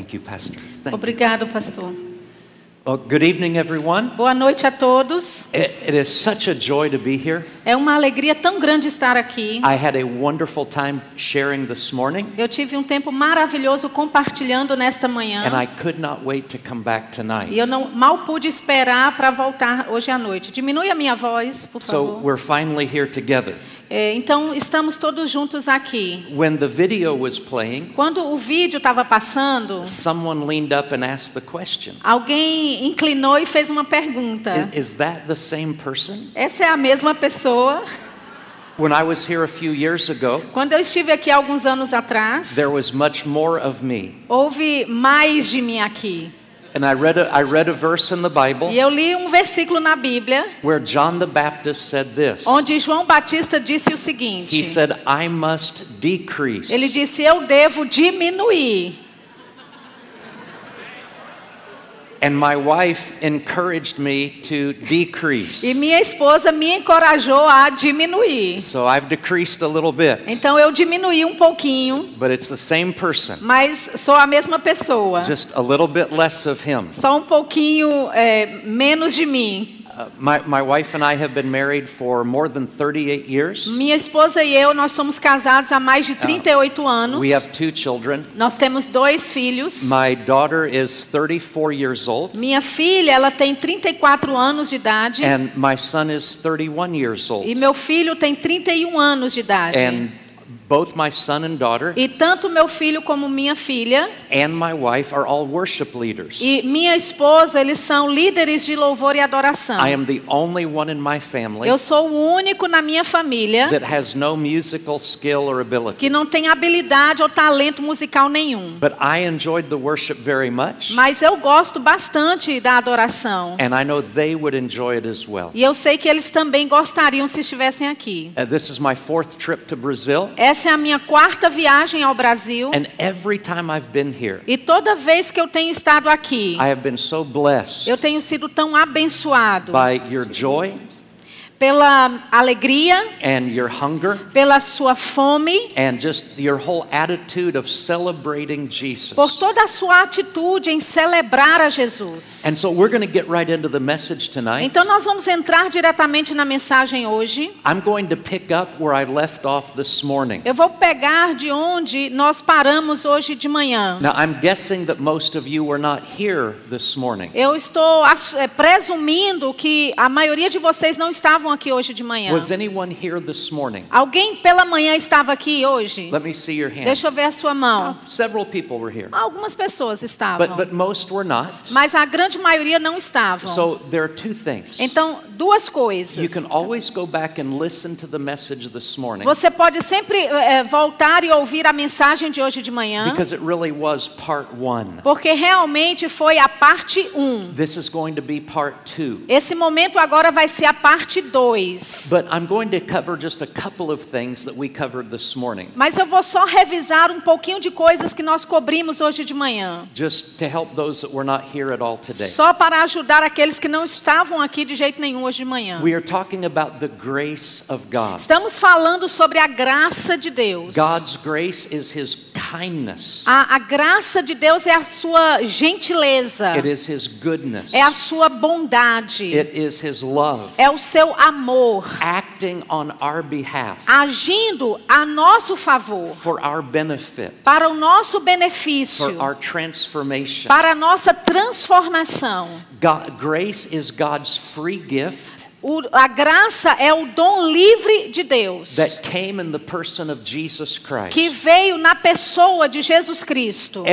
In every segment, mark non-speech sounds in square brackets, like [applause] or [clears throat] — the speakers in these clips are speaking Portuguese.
Thank you, Pastor. Thank. Obrigado, pastor. Well, good evening, everyone. Boa noite a todos. It, it is such a joy to be here. É uma alegria tão grande estar aqui. I had a wonderful time sharing this morning, Eu tive um tempo maravilhoso compartilhando nesta and manhã. I could not wait to come back tonight. E eu não mal pude esperar para voltar hoje à noite. Diminui a minha voz, por So favor. we're finally here together. É, então estamos todos juntos aqui. When the video was playing, Quando o vídeo estava passando, someone leaned up and asked the question alguém inclinou e fez uma pergunta. Is, is that the same person? Essa é a mesma pessoa? When I was here a few years ago, Quando eu estive aqui alguns anos atrás, there was much more of me. houve mais de mim aqui. And I read a, I read a verse in the Bible E eu li um versículo na Bíblia where John the Baptist said this. onde João Batista disse o seguinte: He said, I must decrease. Ele disse, eu devo diminuir. And my wife encouraged me to decrease. E minha esposa me encorajou a diminuir. So I've decreased a little bit, Então eu diminuí um pouquinho, but it's the same person, mas sou a mesma pessoa. just a little bit less of him. Só um pouquinho é, menos de mim. Uh, my, my wife and I have been married for more than 38 years. Minha esposa e eu, nós somos casados há mais de 38 anos. We have two children. Nós temos dois filhos. My daughter is 34 years old, Minha filha, ela tem 34 anos de idade. and my son is 31 years E old. meu filho tem 31 anos de idade. And both my son and daughter E tanto meu filho como minha filha and my wife are all worship leaders. e minha esposa, eles são líderes de louvor e adoração. I am the only one in my family Eu sou o único na minha família that has no musical skill or ability. que não tem habilidade ou talento musical nenhum. But I enjoyed the worship very much, Mas eu gosto bastante da adoração. and I know they would enjoy it as well. E eu sei que eles também gostariam se estivessem aqui. Uh, this is my fourth trip to Brazil, Essa é a minha quarta viagem ao Brasil. and every time I've been here, E toda vez que eu tenho estado aqui, I have been so blessed eu tenho sido tão abençoado by your joy pela alegria, and your hunger pela sua fome, and just your whole attitude of celebrating Jesus. por toda a sua atitude em celebrar a Jesus. And so we're going to get right into the message tonight. Então nós vamos entrar diretamente na mensagem hoje. I'm going to pick up where I left off this morning. Eu vou pegar de onde nós paramos hoje de manhã. Now, I'm guessing that most of you were not here this morning. Eu estou eh, presumindo que a maioria de vocês não estavam aqui hoje de manhã. Was anyone here this morning? Alguém pela manhã estava aqui hoje? Let me see your hand. Deixa eu ver a sua mão. Several people were here, Algumas pessoas estavam, but, but most were not. mas a grande maioria não estavam. So there are two things. Então, duas You coisas. can always go back and listen to the message this morning Você pode sempre eh, voltar e ouvir a mensagem de hoje de manhã, because it really was part one. porque realmente foi a parte 1. This is going to be part two. Esse momento agora vai ser a parte 2. But I'm going to cover just a couple of things that we covered this morning, Mas eu vou só revisar um pouquinho de coisas que nós cobrimos hoje de manhã. just to help those that were not here at all today. Só para ajudar aqueles que não estavam aqui de jeito nenhum hoje de manhã. We are talking about the grace of God. Estamos falando sobre a graça de Deus. God's grace is His kindness, A, a graça de Deus é a sua gentileza, it is His goodness, é a sua bondade, it is His love, é o seu amor, acting on our behalf agindo a nosso favor, for our benefit, para o nosso for benefício, our transformation. para a nossa transformação. God, grace is God's free gift O- a graça é o dom livre de Deus. que veio na pessoa de Jesus Cristo.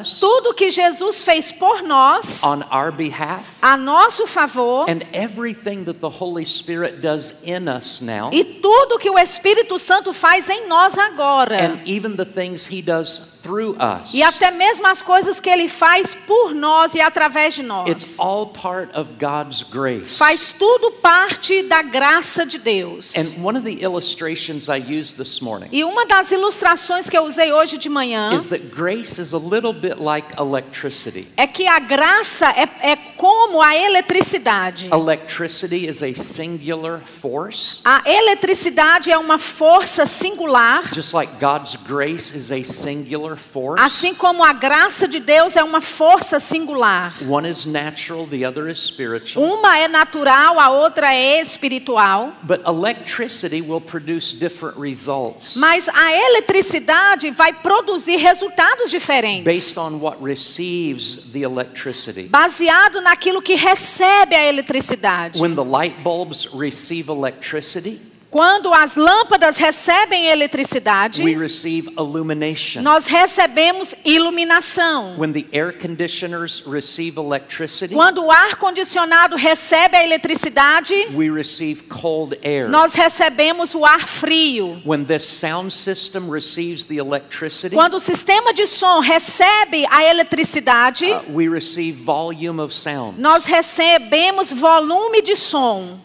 Us Tudo que Jesus fez por nós, on our behalf, a nosso favor, and everything that the Holy Spirit does in us now, e tudo que o Espírito Santo faz em nós agora. and even the things He does through us. E até mesmo as coisas que ele faz por nós e através de It's nós. all part of God's grace. Faz tudo parte da graça de Deus. And one of the illustrations I used this morning E uma das ilustrações que eu usei hoje de manhã is that grace is a little bit like electricity. é que a graça é, é como a eletricidade. Electricity is a singular force, A eletricidade é uma força singular, just like God's grace is a singular force. assim como a graça de Deus é uma força singular. One is natural, the other is spiritual. Uma é natural, a outra é espiritual. But electricity will produce different results Mas a eletricidade vai produzir resultados diferentes, based on what receives the electricity. baseado naquilo que recebe a eletricidade. When the light bulbs receive electricity, Quando as lâmpadas recebem eletricidade, we receive illumination. nós recebemos iluminação. When the air conditioners receive electricity, Quando o ar condicionado recebe a eletricidade, we receive cold air. nós recebemos o ar frio. When this sound system receives the electricity, Quando o sistema de som recebe a eletricidade, uh, we receive volume of sound. nós recebemos volume de som.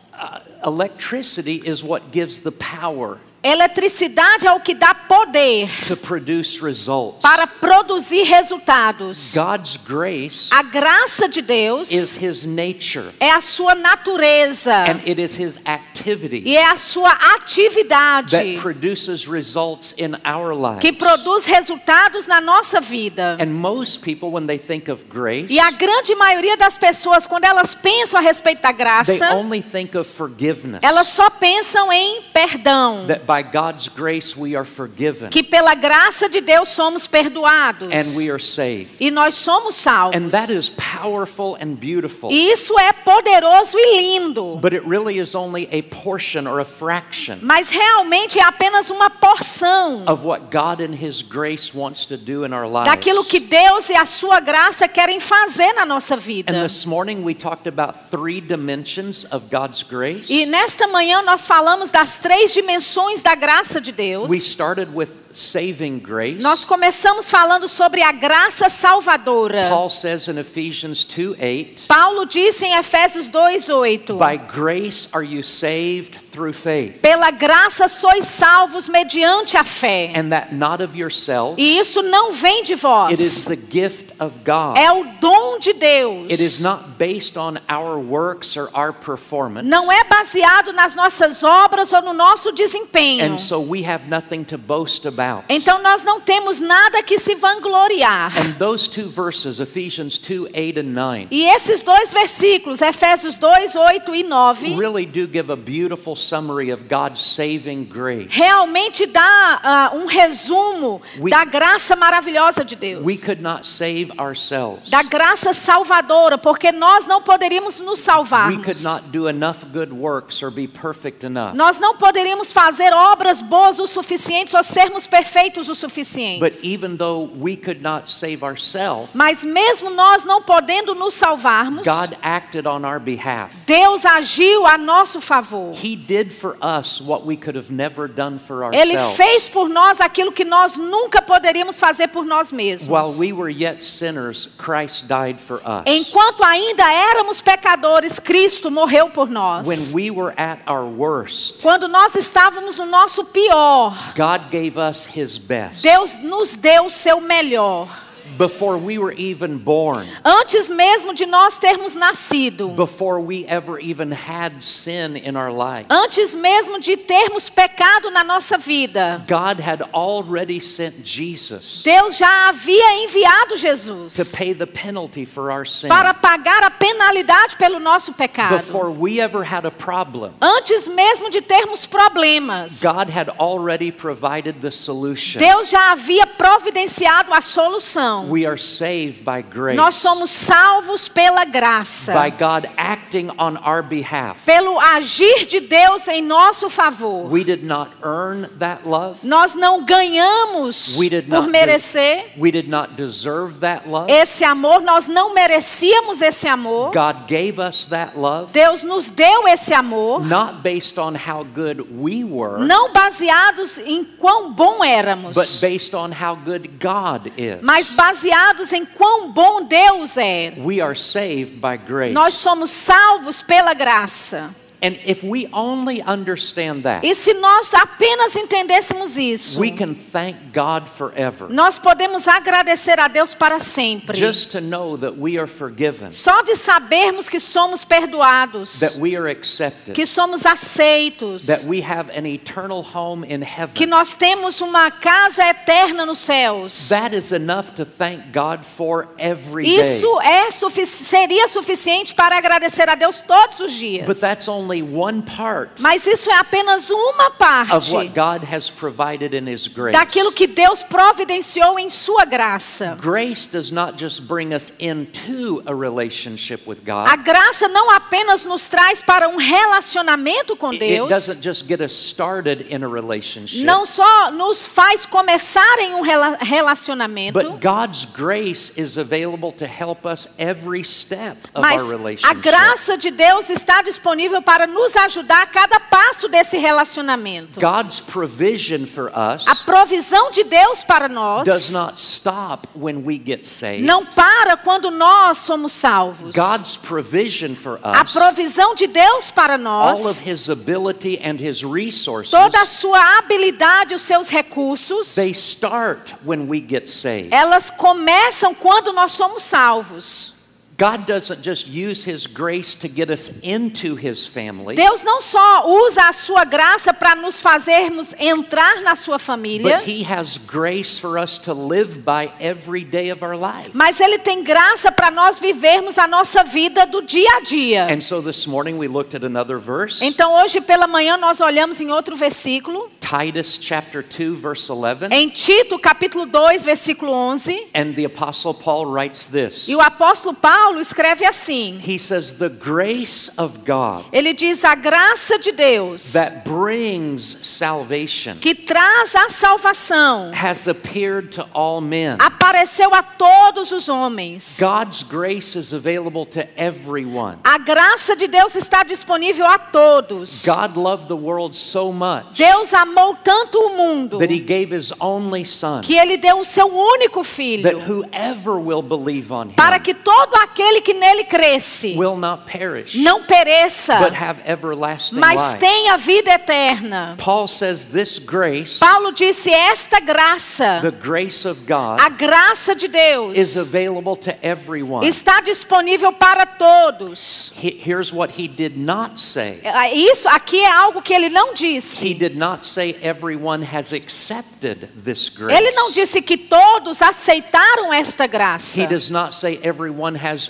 Electricity is what gives the power Eletricidade é o que dá poder to produce results. para produzir resultados. God's grace A graça de Deus is his nature é a sua natureza and it is his activity e é a sua atividade that produces results in our lives. que produz resultados na nossa vida. And most people when they think of grace, E a grande maioria das pessoas, quando elas pensam a respeito da they graça, only think of forgiveness. elas só pensam em perdão. That by God's grace we are forgiven Que pela graça de Deus somos perdoados. and we are saved. E nós somos salvos. And that is powerful and beautiful. E isso é poderoso e lindo. But it really is only a portion or a fraction Mas realmente é apenas uma porção of what God in His grace wants to do in our lives. daquilo que Deus e a sua graça querem fazer na nossa And vida. this morning we talked about three dimensions of God's grace. E nesta manhã nós falamos das três dimensões da graça de Deus. We started with saving grace. Nós começamos falando sobre a graça salvadora. Paul says in Ephesians 2 8, Paulo disse em Efésios 2:8, By grace are you saved through faith, pela graça sois salvos mediante a fé. and that not of yourselves. E isso não vem de It is vós. the gift of God. É o dom de Deus. It is not based on our works or our performance. Não é baseado nas nossas obras ou no nosso desempenho. And so we have nothing to boast about. Então nós não temos nada que se vangloriar. And those two verses, Ephesians 2 8 and 9, E esses dois versículos, Efésios 2, 8 e 9, really do give a beautiful summary of God's saving grace. realmente dá ah, um resumo We- da graça maravilhosa de Deus. We could not save ourselves. Da graça salvadora, porque nós não poderíamos nos We salvarmos. could not do enough good works or be perfect enough. Nós não poderíamos fazer obras boas o suficientes ou sermos perfeitos o suficiente. But even though we could not save ourselves, Mas mesmo nós não podendo nos salvarmos, God acted on our behalf. Deus agiu a nosso favor. He did for us what we could have never done for Ele fez por nós aquilo que nós nunca poderíamos fazer por nós mesmos. While we were yet sinners, Christ died for us. Enquanto ainda éramos pecadores, Cristo morreu por nós. When we were at our worst, Quando nós estávamos no nosso pior, God gave us His best. Deus nos deu o seu melhor. Before we were even born, Antes mesmo de nós termos nascido, before we ever even had sin in our life, antes mesmo de termos pecado na nossa vida, God had already sent Jesus Deus já havia enviado to Jesus pay the penalty for our sin. para pagar a penalidade pelo nosso pecado. Before we ever had a problem, Antes mesmo de termos problemas, God had already provided the solution. Deus já havia providenciado a solução. We are saved by grace, Nós somos salvos pela graça, by God acting on our behalf. pelo agir de Deus em nosso favor. We did not earn that love. Nós não ganhamos We did por not merecer We did not deserve that love. esse amor, nós não merecíamos esse amor. God gave us that love, Deus nos deu esse amor, not based on how good we were, não baseados em quão bom éramos, but based on how good God is. mas baseados baseados em quão bom Deus é. We are saved by grace. Nós somos salvos pela graça. And if we only understand that, E se nós apenas entendêssemos isso, we can thank God forever. nós podemos agradecer a Deus para sempre. Just to know that we are forgiven, Só de sabermos que somos perdoados, that we are accepted, que somos aceitos, that we have an eternal home in que heaven. nós temos uma casa eterna nos céus. That is enough to thank God for every day. Isso é sufici- seria suficiente para agradecer a Deus todos os dias. But that's only one part Mas isso é apenas uma of parte what God has provided in His grace. daquilo que Deus providenciou em sua graça. Grace does not just bring us into a relationship with A God. graça não apenas nos traz para um relacionamento com It Deus, doesn't just get us started in a relationship. não só nos faz começar em um rela- relacionamento, But God's grace is available to help us every step of mas our a relationship. graça de Deus está disponível para nos ajudar a cada passo desse relacionamento. God's provision for us A provisão de Deus para does nós not stop when we get saved. não para quando nós somos salvos. God's provision for A us, provisão de Deus para all nós, of His ability and His resources, toda a sua habilidade, os seus recursos, they start when we get saved. elas começam quando nós somos salvos. God doesn't just use His grace to get us into His family, Deus não só usa a sua graça para nos fazermos entrar na sua família, but He has grace for us to live by every day of our life. mas Ele tem graça para nós vivermos a nossa vida do dia a dia. And so this morning we looked at another verse, Então hoje pela manhã nós olhamos em outro versículo, Titus chapter 2 verse 11, em Tito capítulo 2, versículo 11, and the apostle Paul writes this. e o apóstolo Paulo escreve assim: He says the grace of God Ele diz a graça de Deus that brings salvation que traz a salvação has appeared to all men. apareceu a todos os homens. God's grace is available to everyone. A graça de Deus está disponível a todos. God loved the world so much Deus amou tanto o mundo that he gave his only son que ele deu o seu único that filho whoever will believe on para him que todo aquele que nele cresce will not perish não pereça, but have everlasting mas life. tenha vida eterna. Paul says this grace, Paulo disse esta graça, the grace of God, a graça de Deus is available to everyone. está disponível para todos. He- Here's what he did not say. É, Isso aqui é algo que ele não He disse. did not say everyone has accepted this grace. Ele não disse que todos aceitaram esta graça. He does not say everyone has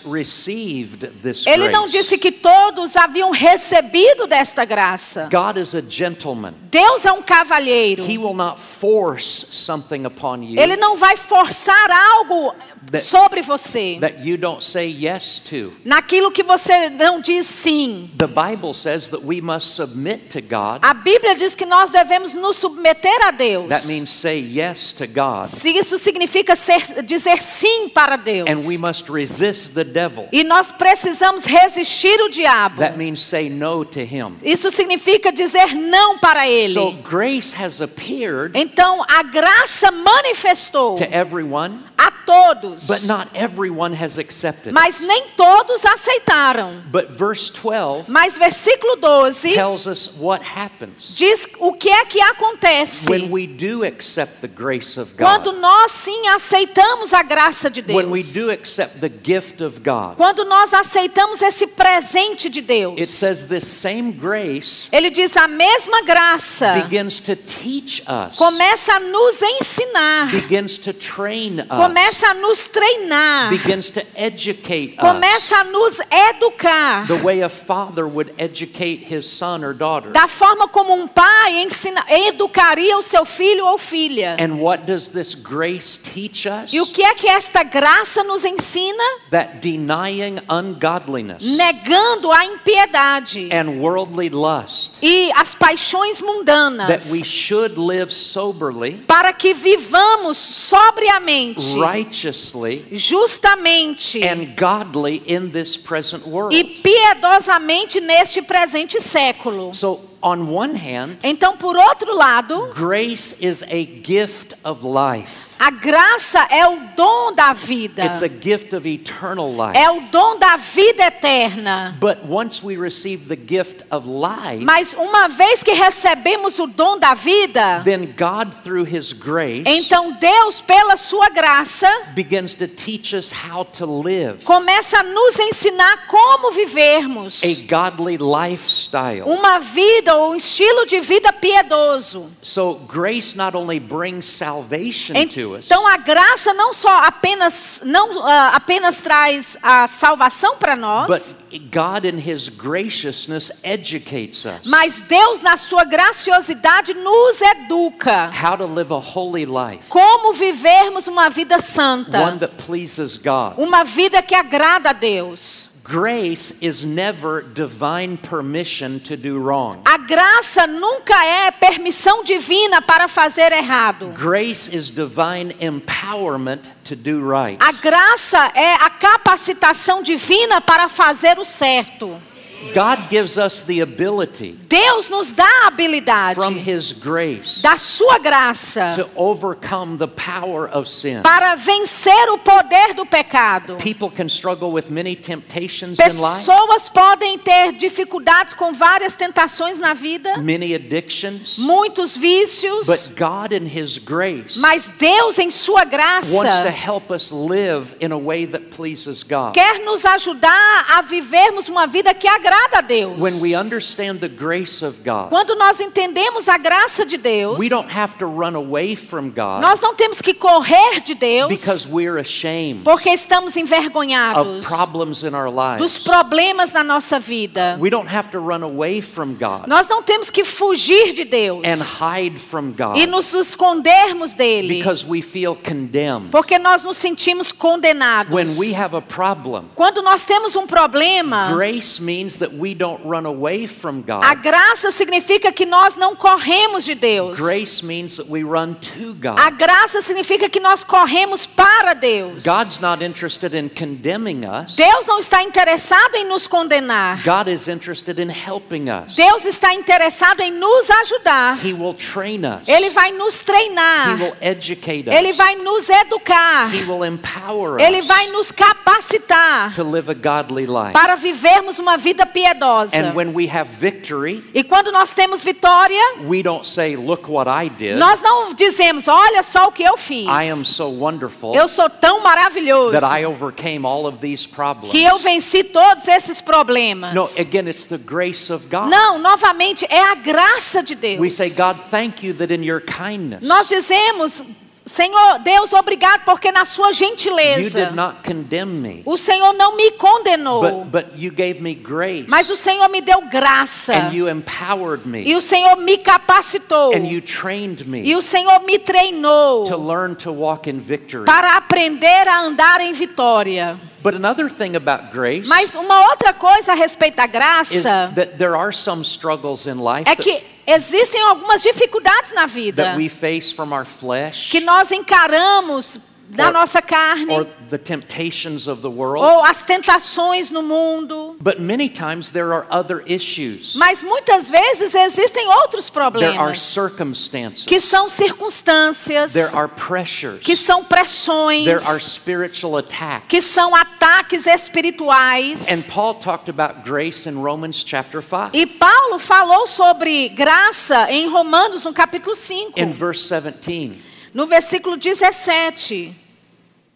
Ele não disse que todos haviam recebido desta graça. God is a gentleman. Deus é um cavalheiro. He will not force something upon you Ele não vai forçar algo That- sobre você. that you don't say yes to. Naquilo que você não diz sim. The Bible says that we must submit to God. A Bíblia diz que nós devemos nos submeter a Deus. That means say yes to God. Isso significa ser- dizer sim para Deus. And we must resist the devil. E nós precisamos resistir o diabo. That means say no to him. Isso significa dizer não para ele. So grace has appeared Então a graça manifestou to everyone, a todos, but not everyone has accepted it. mas nem todos aceitaram. But verse 12 Mas versículo 12 tells us what happens diz o que é que acontece when we do accept the grace of quando God. nós sim aceitamos a graça de When we Deus. do accept the gift of God. Quando nós aceitamos esse presente de It Deus. says this same grace Ele diz a mesma graça begins to teach us, começa a nos ensinar, begins to train us, começa a nos treinar, begins to educate us começa a nos educar. the way a father would educate his son or daughter. Da forma como um pai ensina, educaria o seu filho ou filha. And what does this grace teach us? E o que é que esta graça nos ensina? That denying ungodliness Negando a impiedade and worldly lust, e as paixões that mundanas, we should live soberly, para que vivamos sobriamente, righteously, justamente and godly in this present world. e piedosamente neste presente século. So on one hand, Então, por outro lado, grace is a gift of life. A graça é o dom da vida. It's a gift of eternal life. É o dom da vida eterna. But once we receive the gift of life, Mas uma vez que recebemos o dom da vida, then God, through His grace, então Deus, pela sua graça, begins to teach us how to live começa a nos ensinar como vivermos a godly lifestyle. uma vida ou um estilo de vida piedoso. So, grace not only brings salvation to us, Então a graça não só apenas não ah, apenas traz a salvação para nós, but God, in His graciousness, educates us. mas Deus na sua graciosidade nos educa. How to live a holy life, como vivermos uma vida one santa, that pleases God. uma vida que agrada a Deus. Grace is never divine permission to do wrong. A graça nunca é permissão divina para fazer errado. Grace is divine empowerment to do right. A graça é a capacitação divina para fazer o certo. God gives us the ability Deus nos dá a habilidade from His grace da sua graça to overcome the power of sin. para vencer o poder do pecado. People can struggle with many temptations in life, Pessoas podem ter dificuldades com várias tentações na vida, many addictions, muitos vícios, but God, in His grace, mas Deus, em sua wants to graça, help us live in a way that pleases God. quer nos ajudar a vivermos uma vida que agrada a Deus. When we understand the grace of God, Quando nós entendemos a graça de Deus, we don't have to run away from God nós não temos que correr de Deus because we're ashamed porque estamos of envergonhados problems in our dos lives. problemas na nossa vida. We don't have to run away from God Nós não temos que fugir de Deus and hide from God e nos escondermos dele, because we feel condemned. porque nós nos sentimos condenados. When we have a problem, Quando nós temos um problema, grace means that we don't run away from a graça significa que nós não corremos de Deus. Grace means that we run to A God. graça significa que nós corremos para Deus. God's not interested in condemning us. Deus não está interessado em nos condenar. God is interested in helping us. Deus está interessado em nos ajudar. He will train us. Ele vai nos He treinar. will educate Ele us. vai nos educar. He will empower Ele vai us nos capacitar to live a godly life. para vivermos uma vida piedosa. And when we have victory, E quando nós temos vitória, we don't say, Look what I did. nós não dizemos, olha só o que eu fiz. I am so wonderful Eu sou tão maravilhoso that I overcame all of these problems. que eu venci todos esses problemas. No, again, it's the grace of God. Não, novamente, é a graça de We Deus. say, God, thank you that in your kindness, Nós dizemos, Senhor, Deus, obrigado porque na sua gentileza me, o Senhor não me condenou, but, but you gave me grace. Mas o Senhor me deu graça. Empowered e me o Senhor me capacitou. And you trained e me o Senhor me treinou to learn to walk in victory. para aprender a andar em vitória. But another thing about grace Mas uma outra coisa a respeito da graça that there are some struggles in life é that, que existem algumas dificuldades na vida that we face from our flesh. que nós encaramos da Or- nossa carne or the temptations of the world. ou as tentações no mundo. But many times there are other issues. Mas muitas vezes existem outros There are problemas circumstances. que são circunstâncias, There are pressures. que são pressões, There are spiritual attacks. que são ataques espirituais. And Paul talked about grace in Romans chapter 5. E Paulo falou sobre graça em Romanos no capítulo 5, In verse 17, no versículo 17.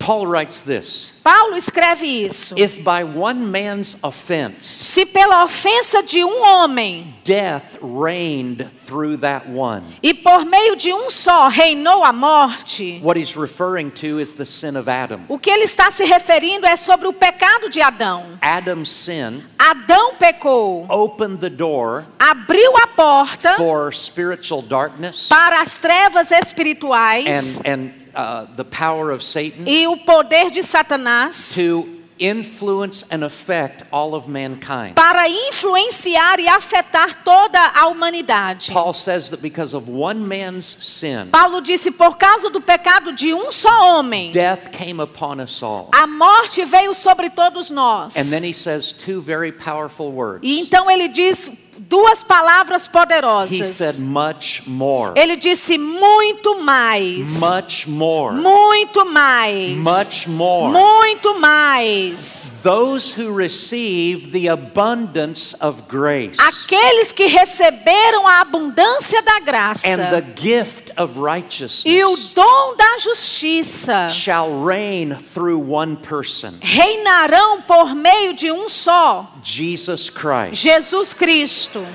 Paul writes this Paulo escreve isso. If by one man's offense Se pela ofensa de um homem death reigned through that one, e por meio de um só reinou a morte, what he's referring to is the sin of Adam. o que ele está se referindo é sobre o pecado de Adão. Adam's sin Adão pecou, opened the door abriu a porta for spiritual darkness para as trevas espirituais and, and uh, the power of Satan e o poder de Satanás to influence and affect all of mankind. para influenciar e afetar toda a humanidade. Paul says that because of one man's sin, Paulo disse: por causa do pecado de um só homem, death came upon us all. a morte veio sobre todos nós. And then he says two very powerful words E então ele diz duas palavras He poderosas. said, much more. Ele disse muito mais. Much more. Muito mais. Much more. Muito mais. Those who receive the abundance of grace Aqueles que receberam a abundância da graça and the gift of e o righteousness dom da justiça shall reign through one person, reinarão por meio de um só, Jesus Christ. Jesus Cristo.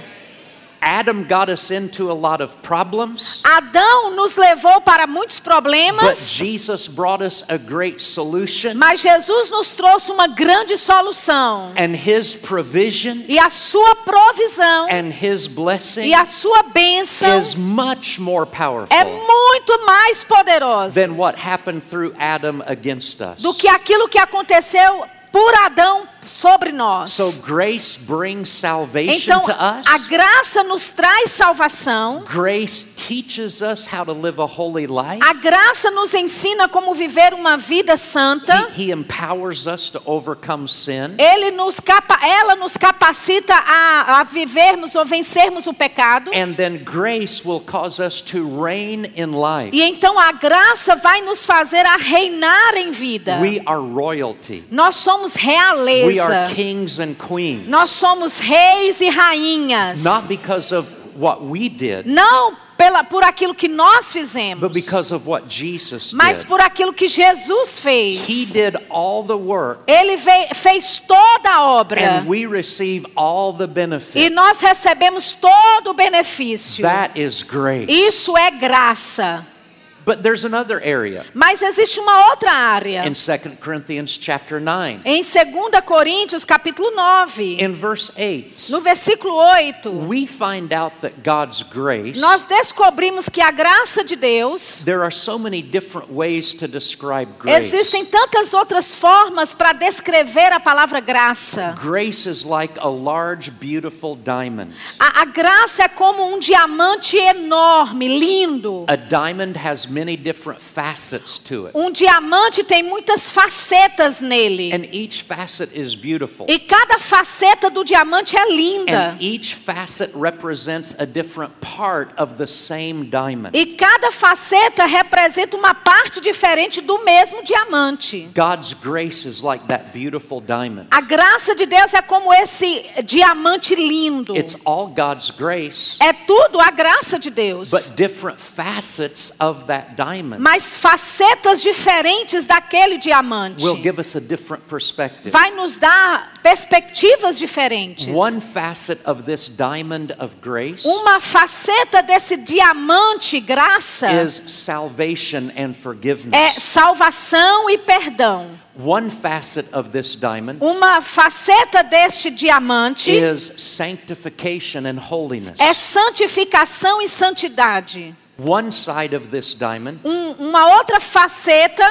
Adam got us into a lot of problems, Adão nos levou para muitos but problemas, Jesus brought us a great solution, mas Jesus nos trouxe uma grande solução. and his provision E a sua provisão and his blessing e a sua bênção is much more powerful é muito mais poderosa than what happened through Adam against us. do que aquilo que aconteceu por Adão sobre nós. So grace brings salvation Então, to us. a graça nos traz salvação. Grace teaches us how to live a holy life. A graça nos ensina como viver uma vida santa. He, he empowers us to overcome sin. Ele nos capa, ela nos capacita a, a vivermos ou vencermos o pecado. And then grace will cause us to reign in life. E então a graça vai nos fazer a reinar em vida. We are royalty. Nós somos We realeza. kings and queens. Nós somos reis e rainhas. Not because of what we did, Não pela, por aquilo que nós fizemos, but because of what Jesus mas por aquilo que Jesus He fez. did all the work, Ele fez toda a obra. and we receive all the E nós recebemos todo o benefício. That is grace. Isso é graça. But there's another area Mas existe uma outra área. in 2 Corinthians chapter 9. Em 2 Coríntios, capítulo 9, In verse 8, no versículo 8, we find out that God's grace, nós descobrimos que a graça de Deus there are so many different ways to describe grace. existem tantas outras formas para descrever a palavra graça. Grace is like a large, beautiful diamond. A, a graça é como um diamante enorme, lindo. A diamond has many different facets to it, Um diamante tem muitas facetas nele. and each facet is beautiful. E cada faceta do diamante é linda. And each facet represents a different part of the same diamond. E cada faceta representa uma parte diferente do mesmo diamante. God's grace is like that beautiful diamond. A graça de Deus é como esse diamante lindo. It's all God's grace, É tudo a graça de Deus. but different facets of that Mas facetas diferentes daquele diamante will give us a different perspective. vai nos dar perspectivas diferentes. One facet of this diamond of grace Uma faceta desse diamante graça is salvation and é salvação e perdão. One facet of this diamond Uma faceta deste diamante is sanctification and holiness. é santificação e santidade. One side of this diamond Um- uma outra faceta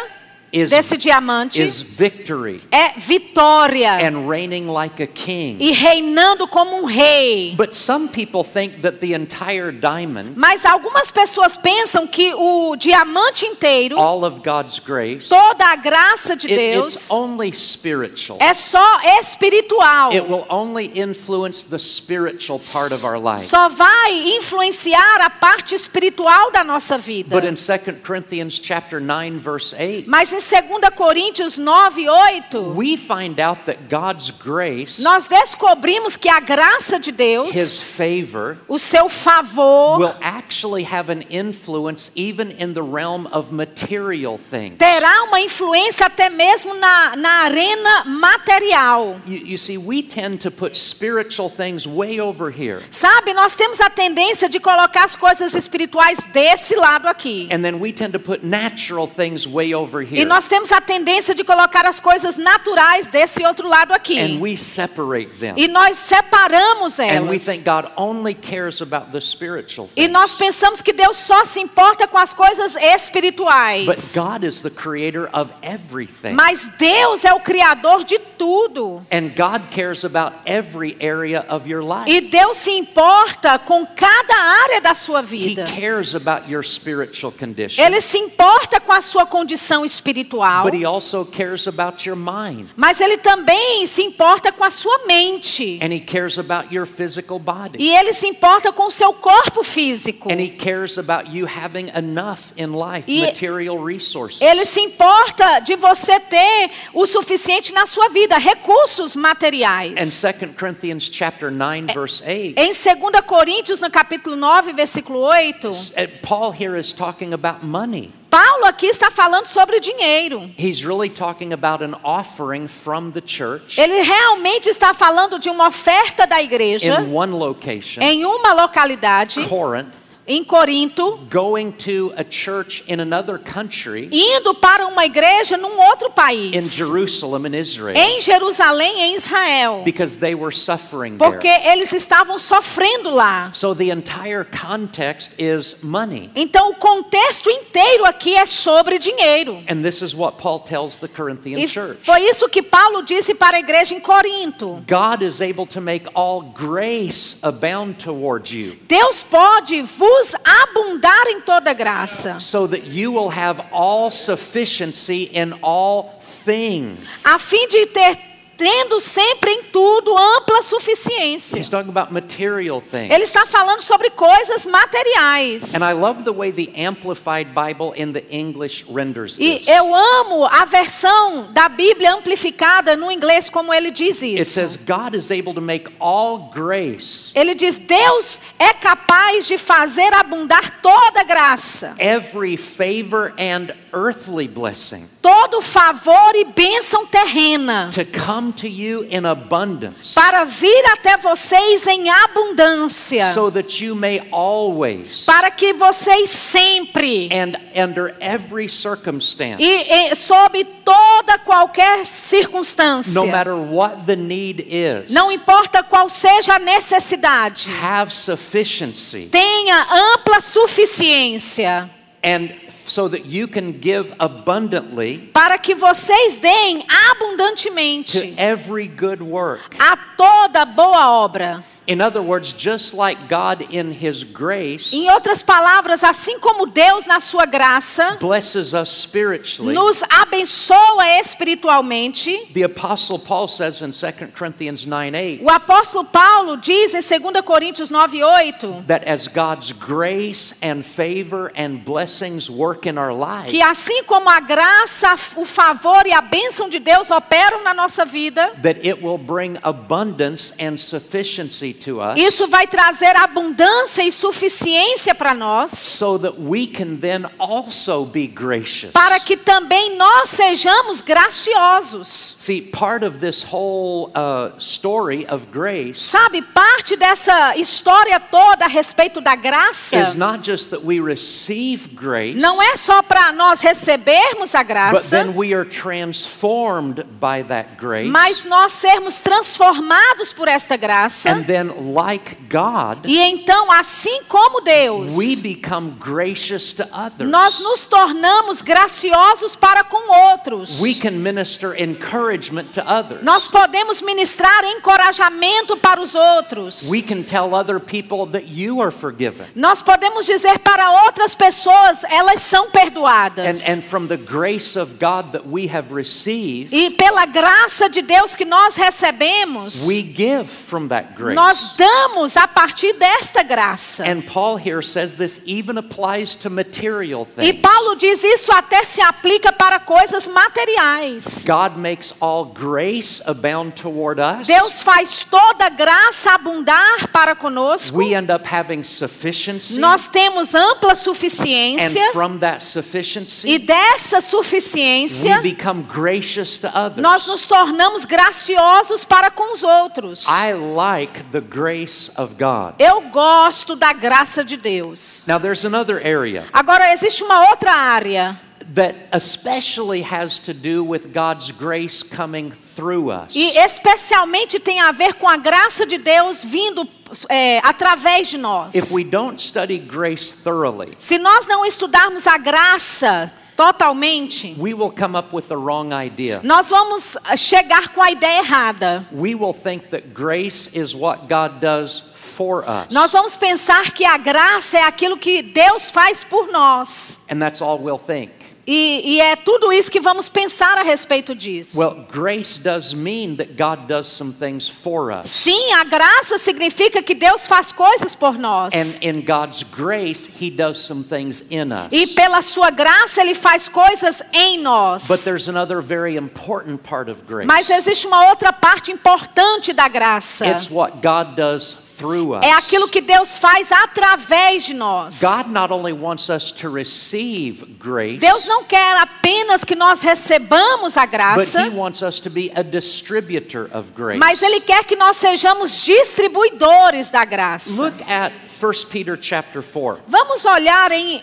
is, desse diamante is victory é vitória and reigning like a king. e reinando como um rei. But some people think that the entire diamond, Mas algumas pessoas pensam que o diamante inteiro, all of God's grace, toda a graça de it- Deus, it's only spiritual. é só espiritual. It will only influence the spiritual part of our life. Só vai influenciar a parte espiritual da nossa vida. But in 2 Corinthians chapter 9 verse 8, Mas em 2 Coríntios 9, 8, we find out that God's grace, nós descobrimos que a graça de Deus, his favor, o seu favor, will actually have an influence even in the realm of material things. terá uma influência até mesmo na, na arena material. You, you see, we tend to put spiritual things way over here. Sabe, nós temos a tendência de colocar as coisas espirituais desse lado aqui. And then we tend to put natural things way over E nós temos a tendência de colocar as coisas naturais desse outro lado And aqui. we separate them. E nós separamos And we elas. think God only cares about the spiritual E nós pensamos que Deus só se importa com as coisas But espirituais. God is the creator of everything. Mas Deus é o criador de tudo. And God cares about every area of your life. E Deus se importa com cada área da sua He vida. cares about your spiritual condition. Ele se importa com a sua condição espiritual, But he also cares about your mind. mas ele também se importa com a sua mente. And he cares about your physical body. E ele se importa com o seu corpo físico. And he cares about you having enough in life, E- material resources. Ele se importa de você ter o suficiente na sua vida, recursos materiais. And 2 Corinthians chapter 9 verse 8. Em 2 Coríntios, no capítulo 9, versículo 8, uh, Paul here is talking about money. Paulo aqui está falando sobre dinheiro. He's really talking about an offering from the church Ele realmente está falando de uma oferta da igreja in one location, em uma localidade, Corinth, em Corinto, going to a church in another country, indo para uma igreja num outro in país, Jerusalem, in Israel, em Jerusalém, em Israel, because they were suffering porque there. eles estavam sofrendo lá. So the entire context is money. Então o contexto inteiro aqui é sobre dinheiro. And this is what Paul tells the Corinthian E church. foi isso que Paulo disse para a igreja em Corinto. God is able to make all grace abound towards you, Deus pode vos abundar em toda graça, so that you will have all sufficiency in all things. a fim de ter tendo sempre em tudo ampla suficiência. He's talking about material things. Ele está falando sobre coisas materiais. And I love the way the Amplified Bible in the English renders E eu amo a versão da Bíblia amplificada no inglês como ele diz It isso. says, God is able to make all grace, Ele diz: Deus é capaz de fazer abundar toda graça, every favor and earthly blessing, todo favor e bênção terrena, to come to you in abundance, para vir até vocês em abundância, so that you may always para que vocês sempre and under every circumstance, e, e sob toda qualquer circunstância, no matter what the need is, não importa qual seja a necessidade, have sufficiency, tenha ampla suficiência. and so that you can give abundantly para que vocês deem to abundantemente every good work. a toda boa obra. In other words, just like God in His grace Em outras palavras, assim como Deus na sua graça blesses us spiritually, nos abençoa espiritualmente, the Apostle Paul says in 2 Corinthians 9 8 o apóstolo Paulo diz em 2 Coríntios 9:8 that as God's grace and favor and blessings work in our lives, que assim como a graça, o favor e a bênção de Deus operam na nossa vida, that it will bring abundance and sufficiency isso vai trazer abundância e suficiência para nós, so that we can then also be gracious. para que também nós sejamos graciosos. See, part of this whole uh, story of grace Sabe, parte dessa história toda a respeito da graça is not just that we receive grace, não é só para nós recebermos a but graça, then we are transformed by that grace. mas nós sermos transformados por esta graça. and then, like God, E então, assim como Deus, we become gracious to others. nós nos tornamos graciosos para com outros. we can minister encouragement to others. Nós podemos ministrar encorajamento para os outros. we can tell other people that you are forgiven. Nós podemos dizer para outras pessoas, elas são perdoadas. And, and from the grace of God that we have received, E pela graça de Deus que nós recebemos, we give from that grace. nós damos a partir desta graça. and Paul here says this even applies to material E things. Paulo diz isso até se aplica para coisas materiais. God makes all grace abound toward us. Deus faz toda graça abundar para conosco. we end up having sufficiency. Nós temos ampla and suficiência from that sufficiency, e dessa we suficiência become gracious to others. nós nos tornamos graciosos para com os outros. I like the grace of God. Eu gosto da graça de Deus. Now, there's another area Agora existe uma outra área that especially has to do with God's grace coming through us. e especialmente tem a ver com a graça de Deus vindo é, através de nós. If we don't study grace thoroughly, Se nós não estudarmos a graça totalmente, we will come up with the wrong idea. nós vamos ah, chegar com a ideia errada. We will think that grace is what God does for us. Nós vamos pensar que a graça é aquilo que Deus faz por nós. And that's all we'll think. E, e é tudo isso que vamos pensar a respeito disso. Well, grace does mean that God does some things for us. Sim, a graça significa que Deus faz coisas por nós. And in God's grace, He does some things in us. E pela sua graça ele faz coisas em nós. But there's another very important part of grace. Mas existe uma outra parte importante da graça. It's what God does through us. É aquilo que Deus faz através de nós. God not only wants us to receive grace, Deus não quer apenas que nós recebamos a but graça, He wants us to be a distributor of grace. mas ele quer que nós sejamos distribuidores da graça. Look at 1 Peter chapter 4 Vamos olhar em 1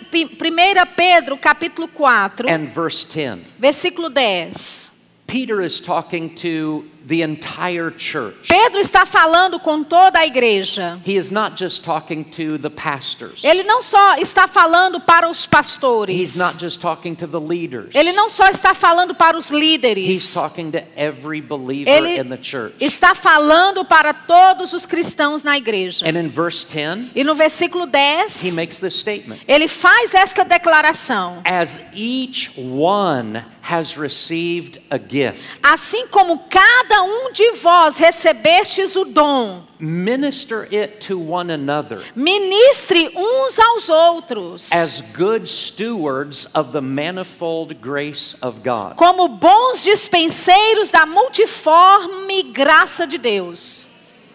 Pedro capítulo 4, and verse 10. versículo 10. Peter is talking to the entire church. Pedro está falando com toda a igreja. He is not just talking to the pastors. Ele não só está falando para os pastores. He's not just talking to the leaders. Ele não só está falando para os He's líderes. talking to every believer Ele in the church. está falando para todos os cristãos na igreja. And in verse 10, E no versículo he 10, makes this statement. ele faz esta declaração: As each one has received a gift, Assim como cada um de vós recebestes o dom, minister it to one another ministre uns aos outros, as good stewards of the manifold grace of God. como bons dispenseiros da multiforme graça de Deus.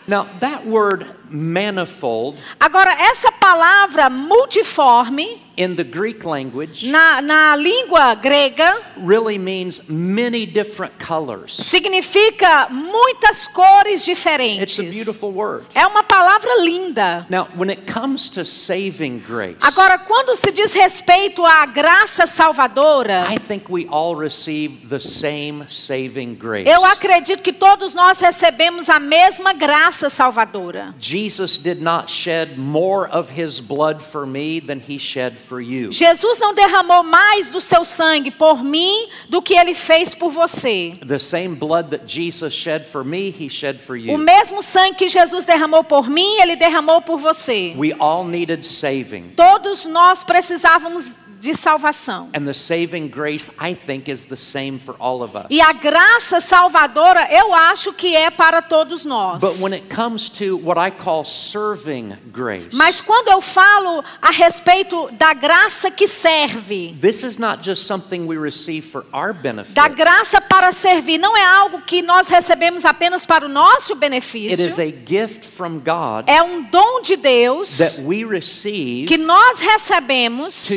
Now, that word manifold Agora, essa palavra multiforme, in the Greek language na, na língua grega, really means many different colors. significa muitas cores It's a diferentes. beautiful word. É uma palavra linda. Now, when it comes to saving grace, Agora, quando se diz respeito à graça salvadora, I think we all receive the same saving grace. eu acredito que todos nós recebemos a mesma graça salvadora. Jesus did not shed more of his blood for me than he shed for you. Jesus não derramou mais do seu sangue por mim do que ele fez por você. The same blood that Jesus shed for me, he shed for O you. mesmo sangue que Jesus derramou por mim, ele derramou por você. We all needed saving. Todos nós precisávamos de salvação. And the saving grace, I think, is the same for all of us. E a graça salvadora, eu acho que é para todos nós. But when it comes to what I call serving grace, Mas quando eu falo a respeito da graça que serve, this is not just something we receive for our benefit. da graça para servir, não é algo que nós recebemos apenas para o nosso It is benefício. a gift from God É um dom de Deus that we receive que nós recebemos to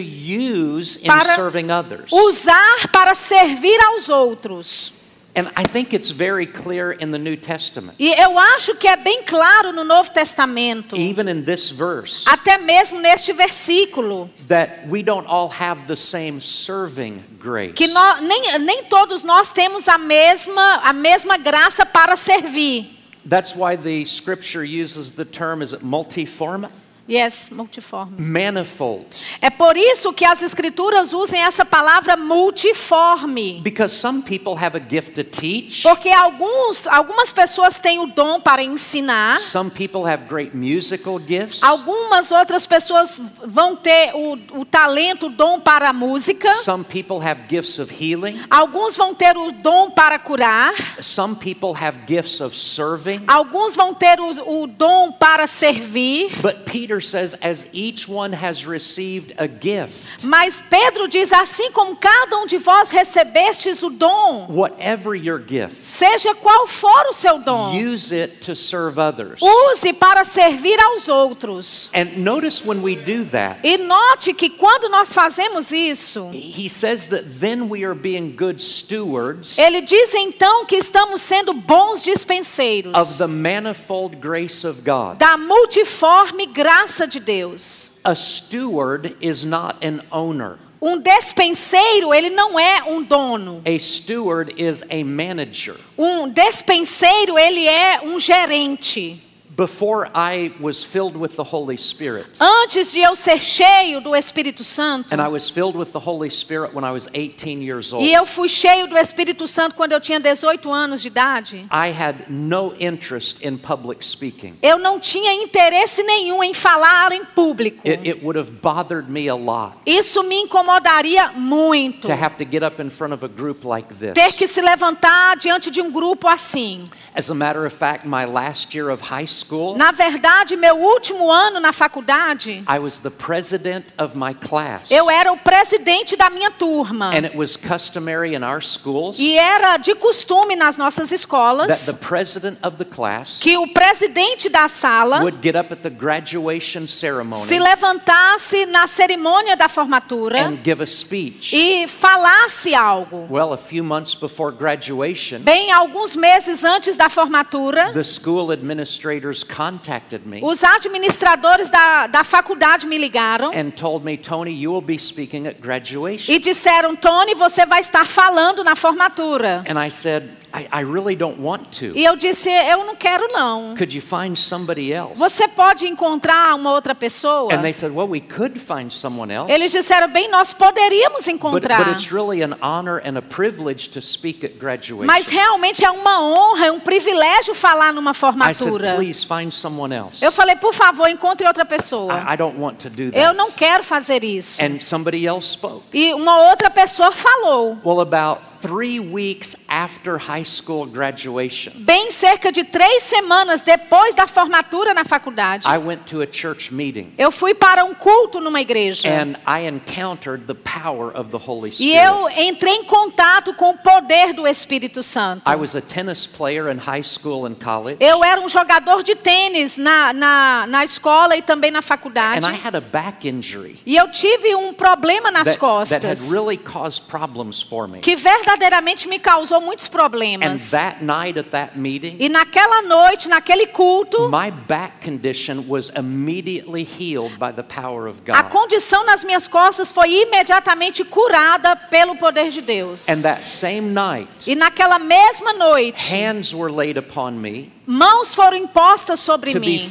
use in Para serving others. usar para servir aos outros. And I think it's very clear in the New Testament, E eu acho que é bem claro no Novo Testamento, even in this verse, até mesmo neste versículo, that we don't all have the same serving grace. que nó- nem, nem todos nós temos a mesma, a mesma graça para servir. That's why the scripture uses the term, is it multiform? Yes, multiforme. Manifold. É por isso que as escrituras usam essa palavra multiforme. Because some people have a gift to teach, Porque alguns, algumas pessoas têm o dom para ensinar, some people have great musical gifts, algumas outras pessoas vão ter o, o talento, o dom para a música, some people have gifts of healing, alguns vão ter o dom para curar, some people have gifts of serving. alguns vão ter o, o dom para servir. But Peter says, as each one has received a gift, Mas Pedro diz assim como cada um de vós recebestes o dom, whatever your gift, seja qual for o seu dom, use it to serve others. use para servir aos outros. And notice when we do that, E note que quando nós fazemos isso, he says that then we are being good stewards ele diz então que estamos sendo bons dispenseiros of the manifold grace of God. da multiforme graça de Deus. A steward is not an owner. Um despenseiro, ele não é um dono. A steward is a manager. Um despenseiro, ele é um gerente. Before I was filled with the Holy Spirit, Antes de eu ser cheio do Espírito Santo, and I was filled with the Holy Spirit when I was 18 years old, e eu fui cheio do Espírito Santo quando eu tinha 18 anos de idade, I had no interest in public speaking. eu não tinha interesse nenhum em falar em público. It, it would have bothered me a lot Isso me incomodaria muito. to have to get up in front of a group like this. Ter que se levantar diante de um grupo assim. As a matter of fact, my last year of high school, Na verdade, meu último ano na faculdade, I was the president of my class. eu era o presidente da minha turma. And it was customary in our schools E era de costume nas nossas that escolas the president of the class que o presidente da sala would get up at the graduation se ceremony levantasse na cerimônia da formatura and give a speech. e falasse algo. Well, a few months before graduation, Bem, alguns meses antes da formatura, the school administrators contacted me os administradores da, da faculdade me ligaram and told me, Tony, you will be speaking at graduation. e disseram: Tony, você vai estar falando na formatura. And I said, I, I really don't want to. E eu disse: Eu não quero, não. Could you find somebody else? Você pode encontrar uma outra pessoa? And they said, well, we could find someone else. Eles disseram: Bem, nós poderíamos encontrar. but it's really an honor and a privilege to speak at graduation. Mas realmente é uma honra, é um privilégio falar numa I said, formatura. please find someone else. Eu falei, por favor, encontre outra pessoa. I, I don't want to do Eu that. não quero fazer isso. And somebody else spoke. E uma outra pessoa falou. Well, about three weeks after high school graduation, Bem cerca de três semanas depois da formatura na faculdade, I went to a church meeting eu fui para um culto numa igreja. and I encountered the power of the Holy E Spirit. eu entrei em contato com o poder do Espírito Santo. I was a tennis player in high school and college. Eu era um jogador de tênis na, na, na escola e também na faculdade. And I had a back injury E eu tive um problema nas that, that had costas really caused problems for me. que verdadeiramente me causou muitos And problemas. that night at that meeting, E naquela noite, naquele culto, my back condition was immediately healed by the power of a condição nas minhas costas foi imediatamente curada pelo poder de Deus. And that same night, E naquela mesma noite, hands were laid upon me mãos foram impostas sobre mim